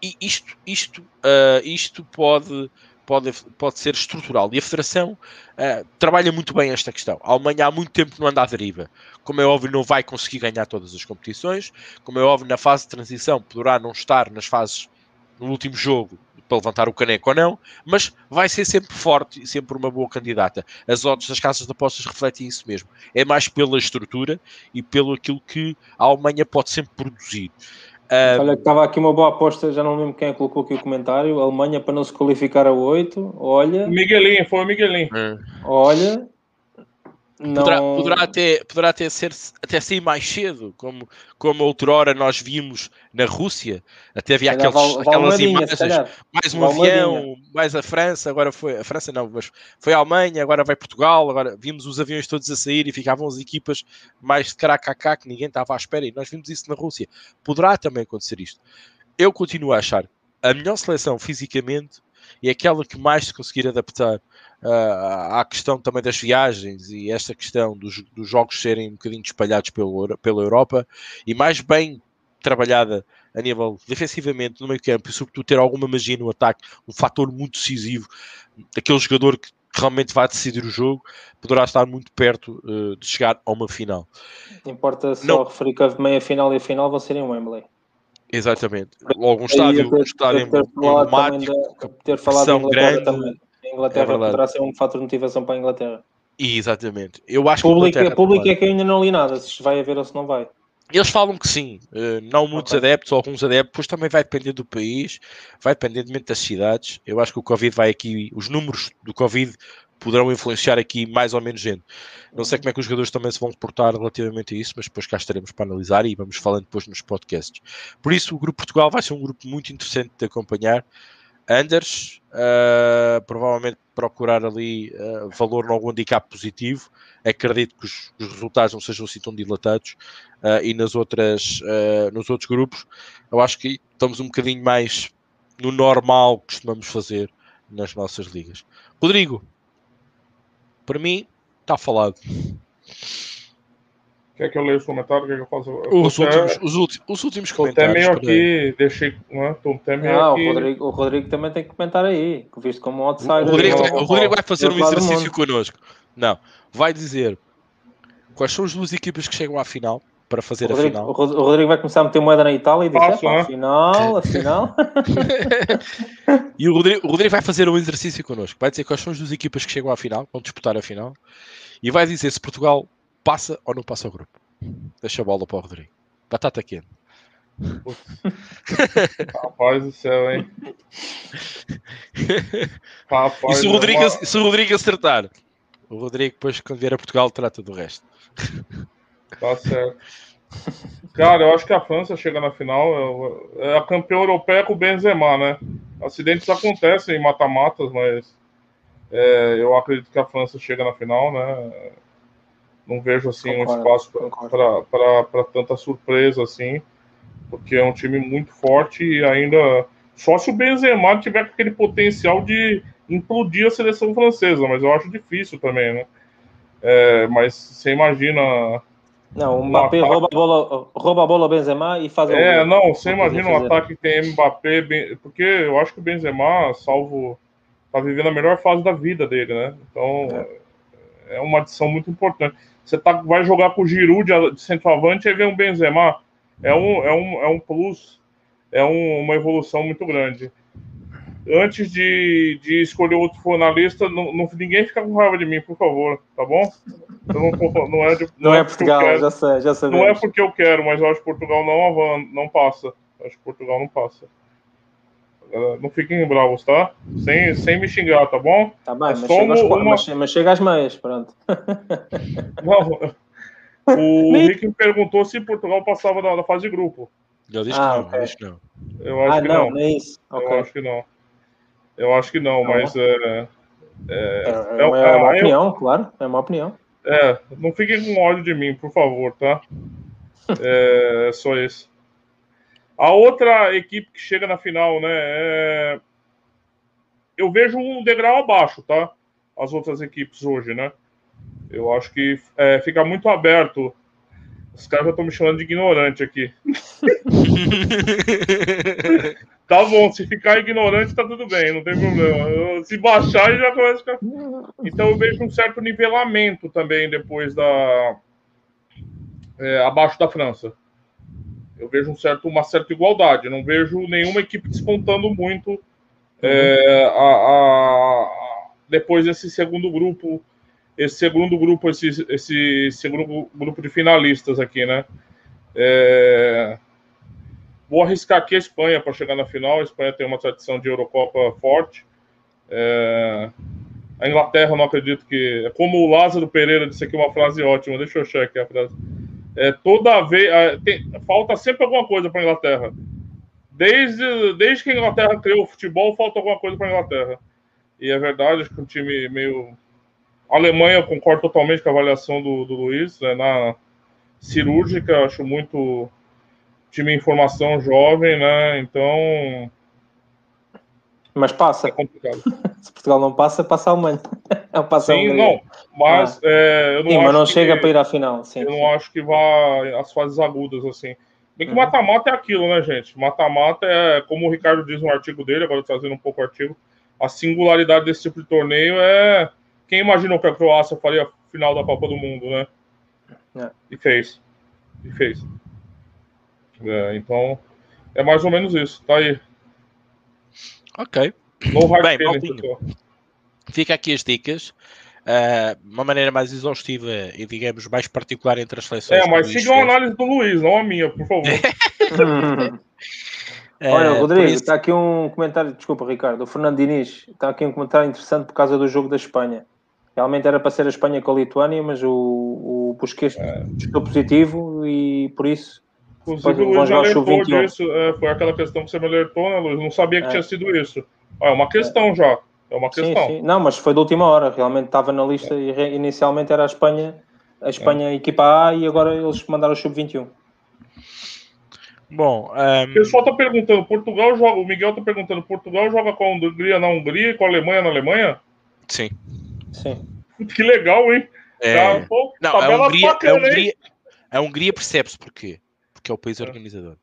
A: E isto, isto, uh, isto pode, pode, pode ser estrutural. E a Federação uh, trabalha muito bem esta questão. A Alemanha há muito tempo não anda à deriva. Como é óbvio, não vai conseguir ganhar todas as competições. Como é óbvio, na fase de transição poderá não estar nas fases no último jogo para levantar o caneco ou não, mas vai ser sempre forte e sempre uma boa candidata. As odds das casas de apostas refletem isso mesmo. É mais pela estrutura e pelo aquilo que a Alemanha pode sempre produzir.
B: Um... Olha, estava aqui uma boa aposta, já não lembro quem colocou aqui o comentário. A Alemanha para não se qualificar a 8. Olha.
C: Miguelinho, foi o Miguelinho.
B: É. Olha,
A: não... Poderá, poderá, até, poderá até, ser, até sair mais cedo, como, como outrora nós vimos na Rússia, até havia aqueles, val, aquelas imagens, mais um avião, mais a França, agora foi, a França não, mas foi a Alemanha, agora vai Portugal, agora vimos os aviões todos a sair e ficavam as equipas mais de caracacá que ninguém estava à espera, e nós vimos isso na Rússia. Poderá também acontecer isto. Eu continuo a achar a melhor seleção fisicamente e aquela que mais se conseguir adaptar uh, à questão também das viagens e esta questão dos, dos jogos serem um bocadinho espalhados pelo, pela Europa e mais bem trabalhada a nível defensivamente no meio campo e sobretudo ter alguma magia no ataque, um fator muito decisivo, aquele jogador que realmente vai decidir o jogo, poderá estar muito perto uh, de chegar a uma final.
B: Importa só Não. referir que a meia final e a final vão ser em Wembley.
A: Exatamente. Logo um estádio, um estádio ter, emblemático,
B: ter falado, ter falado grande. Também. A Inglaterra é poderá ser um fator de motivação para a Inglaterra.
A: Exatamente. Eu acho
B: público, que público é que ainda não li nada, se vai haver ou se não vai.
A: Eles falam que sim, uh, não muitos okay. adeptos, alguns adeptos, depois também vai depender do país, vai depender das cidades. Eu acho que o Covid vai aqui, os números do Covid poderão influenciar aqui mais ou menos gente. Não sei como é que os jogadores também se vão portar relativamente a isso, mas depois cá estaremos para analisar e vamos falando depois nos podcasts. Por isso, o Grupo Portugal vai ser um grupo muito interessante de acompanhar. Anders, uh, provavelmente procurar ali uh, valor em algum handicap positivo. Acredito que os, os, resultados não sejam assim tão dilatados. Uh, e nas outras, nos outros grupos, eu acho que estamos um bocadinho mais no normal que costumamos fazer nas nossas ligas. Rodrigo, para mim, está falado.
C: Quer que eu leia os comentários? Quer que eu faça?
A: Os, últimos, os, últimos, os últimos comentários.
C: Estou até meio aqui, deixei. Não, é? até meio
B: ah,
C: aqui.
B: O, Rodrigo, o Rodrigo também tem que comentar aí, visto como um outsider.
A: O Rodrigo, o Rodrigo vai fazer um exercício connosco. Não, vai dizer quais são as duas equipas que chegam à final para fazer
B: o Rodrigo,
A: a final.
B: O Rodrigo vai começar a meter moeda na Itália e dizer: Passo, é? afinal, afinal.
A: e o Rodrigo, o Rodrigo vai fazer um exercício connosco. Vai dizer quais são as duas equipas que chegam à final, vão disputar a final, e vai dizer se Portugal passa ou não passa o grupo. Deixa a bola para o Rodrigo. Batata quente.
C: Rapaz do céu, hein?
A: Rapaz, e se o, Rodrigo, se o Rodrigo acertar, o Rodrigo, depois, quando vier a Portugal, trata do resto.
C: Tá certo. Cara, eu acho que a França chega na final. É a campeã europeia com o Benzema, né? Acidentes acontecem em mata-matas, mas é, eu acredito que a França chega na final, né? Não vejo assim concordo, um espaço para tanta surpresa assim, porque é um time muito forte e ainda só se o Benzema tiver aquele potencial de implodir a seleção francesa, mas eu acho difícil também, né? É, mas você imagina
B: não, o Mbappé um rouba, a bola, rouba a bola ao Benzema e faz
C: É, não, você imagina um ataque que tem Mbappé, porque eu acho que o Benzema, salvo, tá vivendo a melhor fase da vida dele, né? Então, é, é uma adição muito importante. Você tá, vai jogar com o Giroud de, de centroavante e vem um Benzema. É um, é um, é um plus, é um, uma evolução muito grande. Antes de, de escolher outro finalista, não, não, ninguém fica com raiva de mim, por favor, tá bom? Não, não, é, de,
B: não, não é, é Portugal, quero, já sei, já sei.
C: Não é porque eu quero, mas eu acho que Portugal não, não passa. Eu acho que Portugal não passa. Não fiquem bravos, tá? Sem, sem me xingar, tá bom?
B: Tá bem, mas, chega às, uma... mas, mas chega às meias, pronto.
C: Não, o Rick me perguntou se Portugal passava da, da fase de grupo.
A: Eu disse ah, que não, okay. eu disse que não.
C: Eu acho
B: ah,
C: que
B: não,
C: não.
B: é isso.
C: Okay. Eu acho que não. Eu acho que não, não mas é,
B: é, é, é, é uma opinião, claro, é uma opinião.
C: É, não fiquem com ódio de mim, por favor, tá? É só isso. A outra equipe que chega na final, né? É... Eu vejo um degrau abaixo, tá? As outras equipes hoje, né? Eu acho que é, fica muito aberto. Os caras já estão me chamando de ignorante aqui. tá bom, se ficar ignorante, tá tudo bem, não tem problema. Se baixar, já começa a ficar. Então eu vejo um certo nivelamento também depois da. É, abaixo da França. Eu vejo um certo, uma certa igualdade. não vejo nenhuma equipe despontando muito é, a, a, depois desse segundo grupo. Esse segundo grupo, esse, esse segundo grupo de finalistas aqui, né? É, Vou arriscar aqui a Espanha para chegar na final. A Espanha tem uma tradição de Eurocopa forte. É... A Inglaterra, não acredito que. É como o Lázaro Pereira disse aqui uma frase ótima. Deixa eu achar aqui a frase. É, toda vez. É, tem... Falta sempre alguma coisa para a Inglaterra. Desde, desde que a Inglaterra criou o futebol, falta alguma coisa para a Inglaterra. E é verdade, acho que um time meio. A Alemanha, concordo totalmente com a avaliação do, do Luiz. Né, na cirúrgica, acho muito time em formação jovem, né? Então.
B: Mas passa.
C: É complicado.
B: Se Portugal não passa, passa a Alemanha.
C: É passa sim, não. Mas ah. é, eu não
B: sim,
C: mas
B: não chega para ir à final. Sim,
C: eu
B: sim.
C: não acho que vá às fases agudas, assim. Bem que uhum. mata-mata é aquilo, né, gente? Mata-mata é, como o Ricardo diz no artigo dele, agora trazendo um pouco o artigo, a singularidade desse tipo de torneio é. Quem imaginou que a Croácia faria a final da Copa do Mundo, né? É. E fez. E fez. É, então, é mais ou menos isso. Tá aí.
A: Ok.
C: No Bem, feeling,
A: Fica aqui as dicas. uh, uma maneira mais exaustiva e, digamos, mais particular entre as seleções.
C: É, mas sigam a análise do Luiz, não a minha, por favor.
B: Olha, Rodrigo, isso... está aqui um comentário, desculpa, Ricardo, o Fernando Diniz, está aqui um comentário interessante por causa do jogo da Espanha. Realmente era para ser a Espanha com a Lituânia, mas o, o Busquets é. estou positivo e por isso.
C: Inclusive, o Luiz alertou disso, é, foi aquela questão que você me alertou, né, Luiz? Não sabia que é. tinha sido isso. é uma questão é. já. É uma questão. Sim, sim.
B: Não, mas foi da última hora. Realmente estava na lista e inicialmente era a Espanha, a Espanha é. equipa A e agora eles mandaram o sub-21.
A: Bom, um...
C: o pessoal está perguntando, Portugal joga, o Miguel está perguntando, Portugal joga com a Hungria na Hungria e com a Alemanha na Alemanha?
A: Sim.
B: Sim.
C: Que legal, hein?
A: É... Tá, pô, não, a Hungria, bacana, a Hungria, a Hungria percebe-se porquê? Porque é o país é. organizador.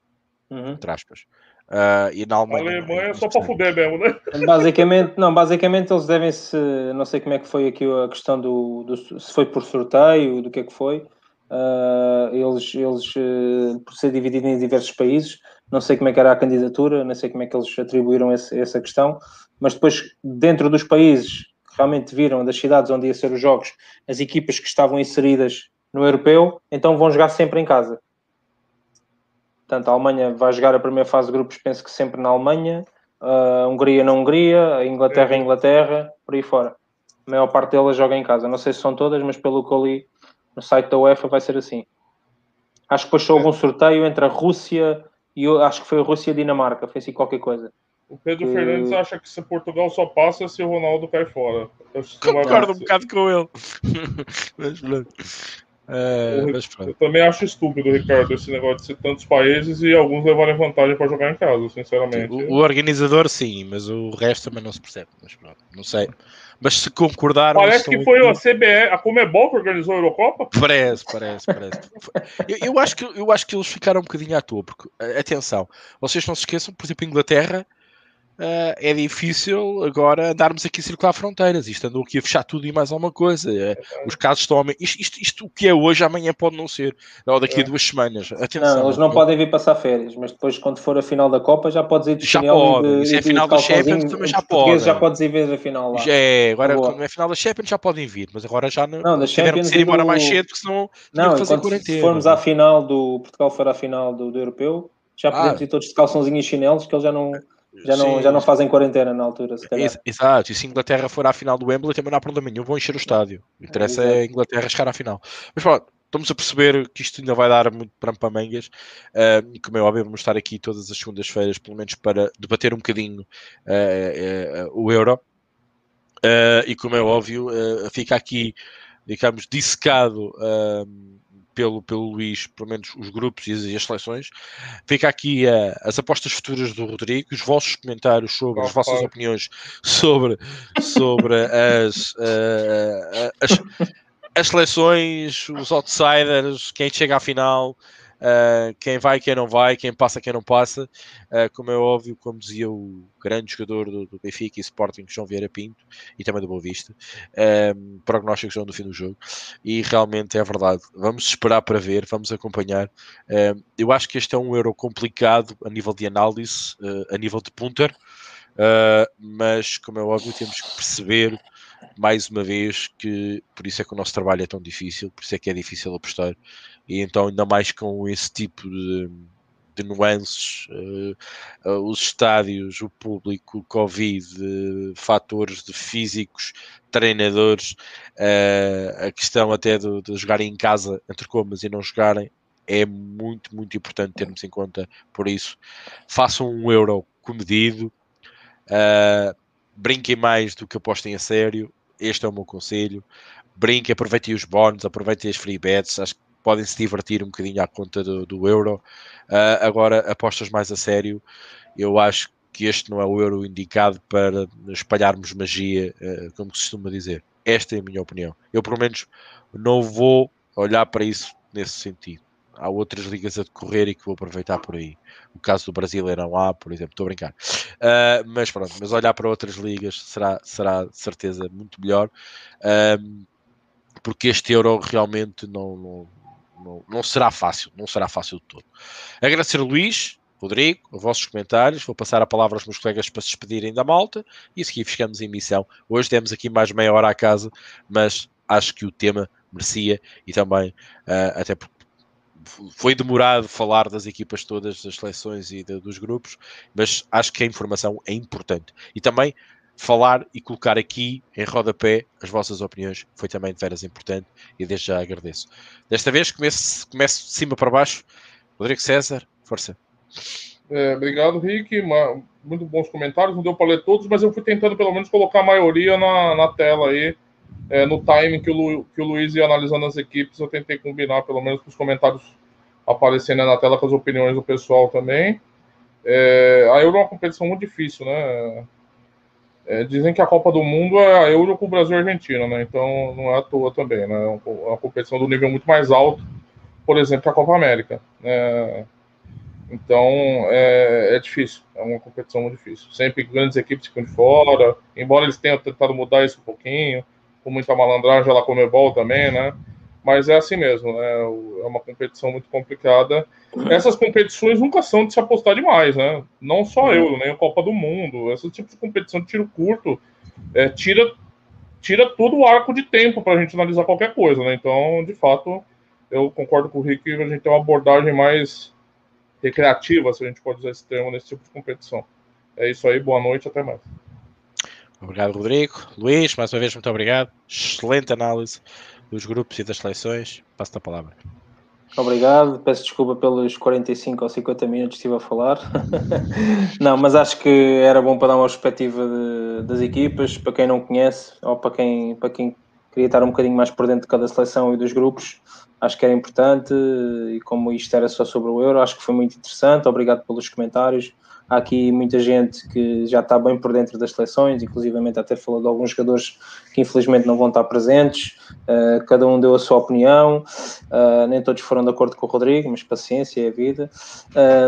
A: Uhum. Entre aspas. Uh, e na Alemanha.
C: A Alemanha é só para fuder mesmo, né?
B: Basicamente, não, basicamente eles devem-se. Não sei como é que foi aqui a questão do, do se foi por sorteio, do que é que foi. Uh, eles, eles uh, por ser dividido em diversos países, não sei como é que era a candidatura, não sei como é que eles atribuíram esse, essa questão, mas depois, dentro dos países realmente viram, das cidades onde ia ser os jogos, as equipas que estavam inseridas no europeu, então vão jogar sempre em casa. Portanto, a Alemanha vai jogar a primeira fase de grupos, penso que sempre na Alemanha, a Hungria na Hungria, a Inglaterra, a Inglaterra, por aí fora. A maior parte delas joga em casa. Não sei se são todas, mas pelo que eu li, no site da UEFA vai ser assim. Acho que depois houve um sorteio entre a Rússia e eu acho que foi a Rússia e a Dinamarca, foi assim qualquer coisa.
C: O Pedro que... Fernandes acha que se Portugal só passa se o Ronaldo cai fora.
A: Eu concordo um bocado com ele. mas,
C: é, mas eu também acho estúpido, Ricardo, esse negócio de ser tantos países e alguns levarem vantagem para jogar em casa, sinceramente.
A: O, o, organizador sim, mas o resto também não se percebe. Mas pronto, não sei. Mas se concordaram.
C: Parece que foi a CBE, a Comebol que organizou a Eurocopa?
A: Parece, parece, parece. eu, eu, acho que, eu acho que eles ficaram um bocadinho à toa, porque, atenção, vocês não se esqueçam, por exemplo, Inglaterra uh, é difícil agora andarmos aqui a circular fronteiras. Isto andou aqui a fechar tudo e mais alguma coisa. Uh, os casos estão isto, isto, isto, o que é hoje, amanhã pode não ser. Ou daqui a é. duas semanas.
B: Atenção, não, eles não podem vir passar férias, mas depois, quando for a final da Copa, já podes ir de
A: já pode. Se é a final da Champions, também já pode.
B: Já podes ir ver a final lá.
A: Já é, agora, quando é a final da Champions, já podem vir, mas agora já não. Não, da Champions. Ir embora do... mais cedo, porque senão
B: não, fazer quarentena. Se formos à final do. Portugal for à final do, do Europeu, já podemos ah. ir todos de calçãozinho e chinelos, que eles já não já não, Sim, já não fazem quarentena na altura, se calhar.
A: Exato, e se a Inglaterra for à final do Wembley também não há problema nenhum, vão encher o estádio. O interessa é, é a Inglaterra chegar à final. Mas pronto, estamos a perceber que isto ainda vai dar muito prampa-mangas. Uh, como é óbvio, vamos estar aqui todas as segundas-feiras, pelo menos para debater um bocadinho uh, uh, o Euro. e como é óbvio, fica aqui, digamos, dissecado pelo, pelo Luís, pelo menos os grupos e as, e as seleções. Fica aqui uh, as apostas futuras do Rodrigo, os vossos comentários sobre, oh, as vossas pai. opiniões sobre, sobre as, uh, as, as seleções, os outsiders, quem chega à final. Uh, quem vai, quem não vai, quem passa, quem não passa. Uh, como é óbvio, como dizia o grande jogador do, do Benfica e Sporting, João Vieira Pinto, e também do Boa Vista, uh, prognósticos são do fim do jogo, e realmente é verdade. Vamos esperar para ver, vamos acompanhar. Uh, eu acho que este é um euro complicado a nível de análise, a nível de punter, mas como é óbvio, temos que perceber mais uma vez que por isso é que o nosso trabalho é tão difícil, por isso é que é difícil apostar, e então ainda mais com esse tipo de, de nuances, uh, uh, os estádios, o público, o Covid, uh, fatores de físicos, treinadores, a questão até de, de jogarem em casa, entre comas, e não jogarem, é muito, muito importante termos em conta por isso. Façam um euro comedido, uh, brinquem mais do que apostem a sério. Este é o meu conselho. Brinquem, aproveitem os bónus, aproveitem as free bets. Acho que podem se divertir um bocadinho à conta do, do euro. Uh, agora, apostas mais a sério, eu acho que este não é o euro indicado para espalharmos magia, uh, como costuma dizer. Esta é a minha opinião. Eu, pelo menos, não vou olhar para isso nesse sentido há outras ligas a decorrer e que vou aproveitar por aí. O caso do Brasileirão há, por exemplo, estou a brincar. Uh, mas pronto, mas olhar para outras ligas será, será de certeza muito melhor, uh, porque este Euro realmente não, não, não, não, será fácil, não será fácil de todo. Agradecer a Luís, Rodrigo, os vossos comentários. Vou passar a palavra aos meus colegas para se despedirem da malta e a seguir ficamos em missão. Hoje temos aqui mais meia hora à casa, mas acho que o tema merecia e também, uh, até porque foi demorado falar das equipas todas, das seleções e de, dos grupos, mas acho que a informação é importante. E também falar e colocar aqui em rodapé as vossas opiniões foi também de veras importante e desde já agradeço. Desta vez começo, começo de cima para baixo. Rodrigo César, força.
C: É, obrigado, Rick. Muito bons comentários. Não deu para ler todos, mas eu fui tentando pelo menos colocar a maioria na, na tela aí. É, no time que o, Lu, que o Luiz ia analisando as equipes, eu tentei combinar pelo menos com os comentários aparecendo na tela com as opiniões do pessoal também. É, a Euro é uma competição muito difícil, né? É, dizem que a Copa do Mundo é a Euro com o Brasil e a Argentina, né? Então não é à toa também, né? É uma competição do nível muito mais alto, por exemplo, que a Copa América. Né? Então é, é, difícil, é uma competição muito difícil. Sempre grandes equipes ficam de fora, embora eles tenham tentado mudar isso um pouquinho, com muita malandragem lá com o Mebol também, né? Mas é assim mesmo, né? É uma competição muito complicada. Essas competições nunca são de se apostar demais, né? Não só eu, nem a Copa do Mundo. Esse tipo de competição de tiro curto é, tira, tira todo o arco de tempo para a gente analisar qualquer coisa, né? Então, de fato, eu concordo com o Rick a gente tem uma abordagem mais recreativa, se a gente pode usar esse termo, nesse tipo de competição. É isso aí, boa noite, até mais.
A: Obrigado, Rodrigo. Luís, mais uma vez, muito obrigado. Excelente análise dos grupos e das seleções. Passo a palavra.
B: Obrigado, peço desculpa pelos 45 ou 50 minutos que estive a falar. não, mas acho que era bom para dar uma perspectiva de, das equipas, para quem não conhece, ou para quem, para quem queria estar um bocadinho mais por dentro de cada seleção e dos grupos acho que era importante e como isto era só sobre o Euro, acho que foi muito interessante. Obrigado pelos comentários. Há aqui muita gente que já está bem por dentro das seleções, inclusivamente até falou de alguns jogadores que infelizmente não vão estar presentes. Uh, cada um deu a sua opinião, uh, nem todos foram de acordo com o Rodrigo, mas paciência é a vida.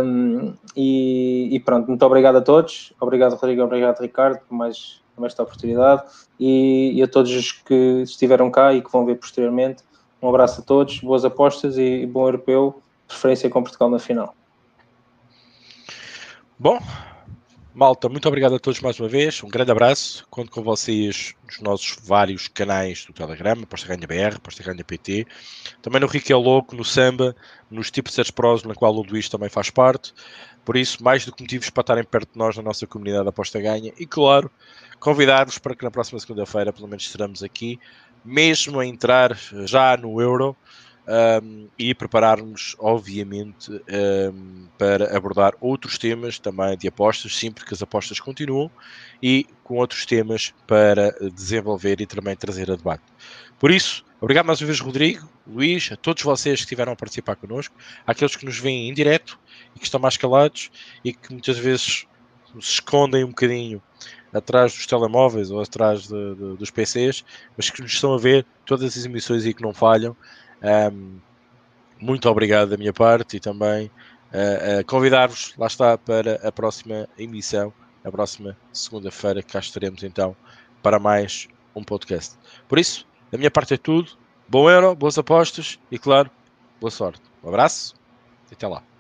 B: Um, e, e, pronto, muito obrigado a todos. Obrigado, Rodrigo, obrigado, Ricardo, por mais, por esta oportunidade. E, e a todos os que estiveram cá e que vão ver posteriormente. Um abraço a todos, boas apostas e bom europeu, preferência com Portugal na final.
A: Bom, malta, muito obrigado a todos mais uma vez. Um grande abraço. Conto com vocês nos nossos vários canais do Telegram, Aposta Ganha BR, Aposta Ganha PT. Também no Rico é Louco, no Samba, nos Tipos 7 Pros, na qual o Luís também faz parte. Por isso, mais do que motivos para estarem perto de nós na nossa comunidade Aposta Ganha. E claro, convidar-vos para que na próxima segunda-feira, pelo menos, estaremos aqui mesmo a entrar já no Euro um, e prepararmos, obviamente, um, para abordar outros temas também de apostas, sim, porque as apostas continuam, e com outros temas para desenvolver e também trazer a debate. Por isso, obrigado mais uma vez, Rodrigo, Luís, a todos vocês que estiveram a participar connosco, àqueles que nos veem em direto e que estão mais calados e que muitas vezes se escondem um bocadinho atrás dos telemóveis ou atrás de, de, dos PCs, mas que nos estão a ver todas as emissões e que não falham. Um, muito obrigado da minha parte e também uh, uh, convidar-vos, lá está, para a próxima emissão, a próxima segunda-feira, cá estaremos então para mais um podcast. Por isso, da minha parte é tudo. Bom euro, boas apostas e, claro, boa sorte. Um abraço e até lá.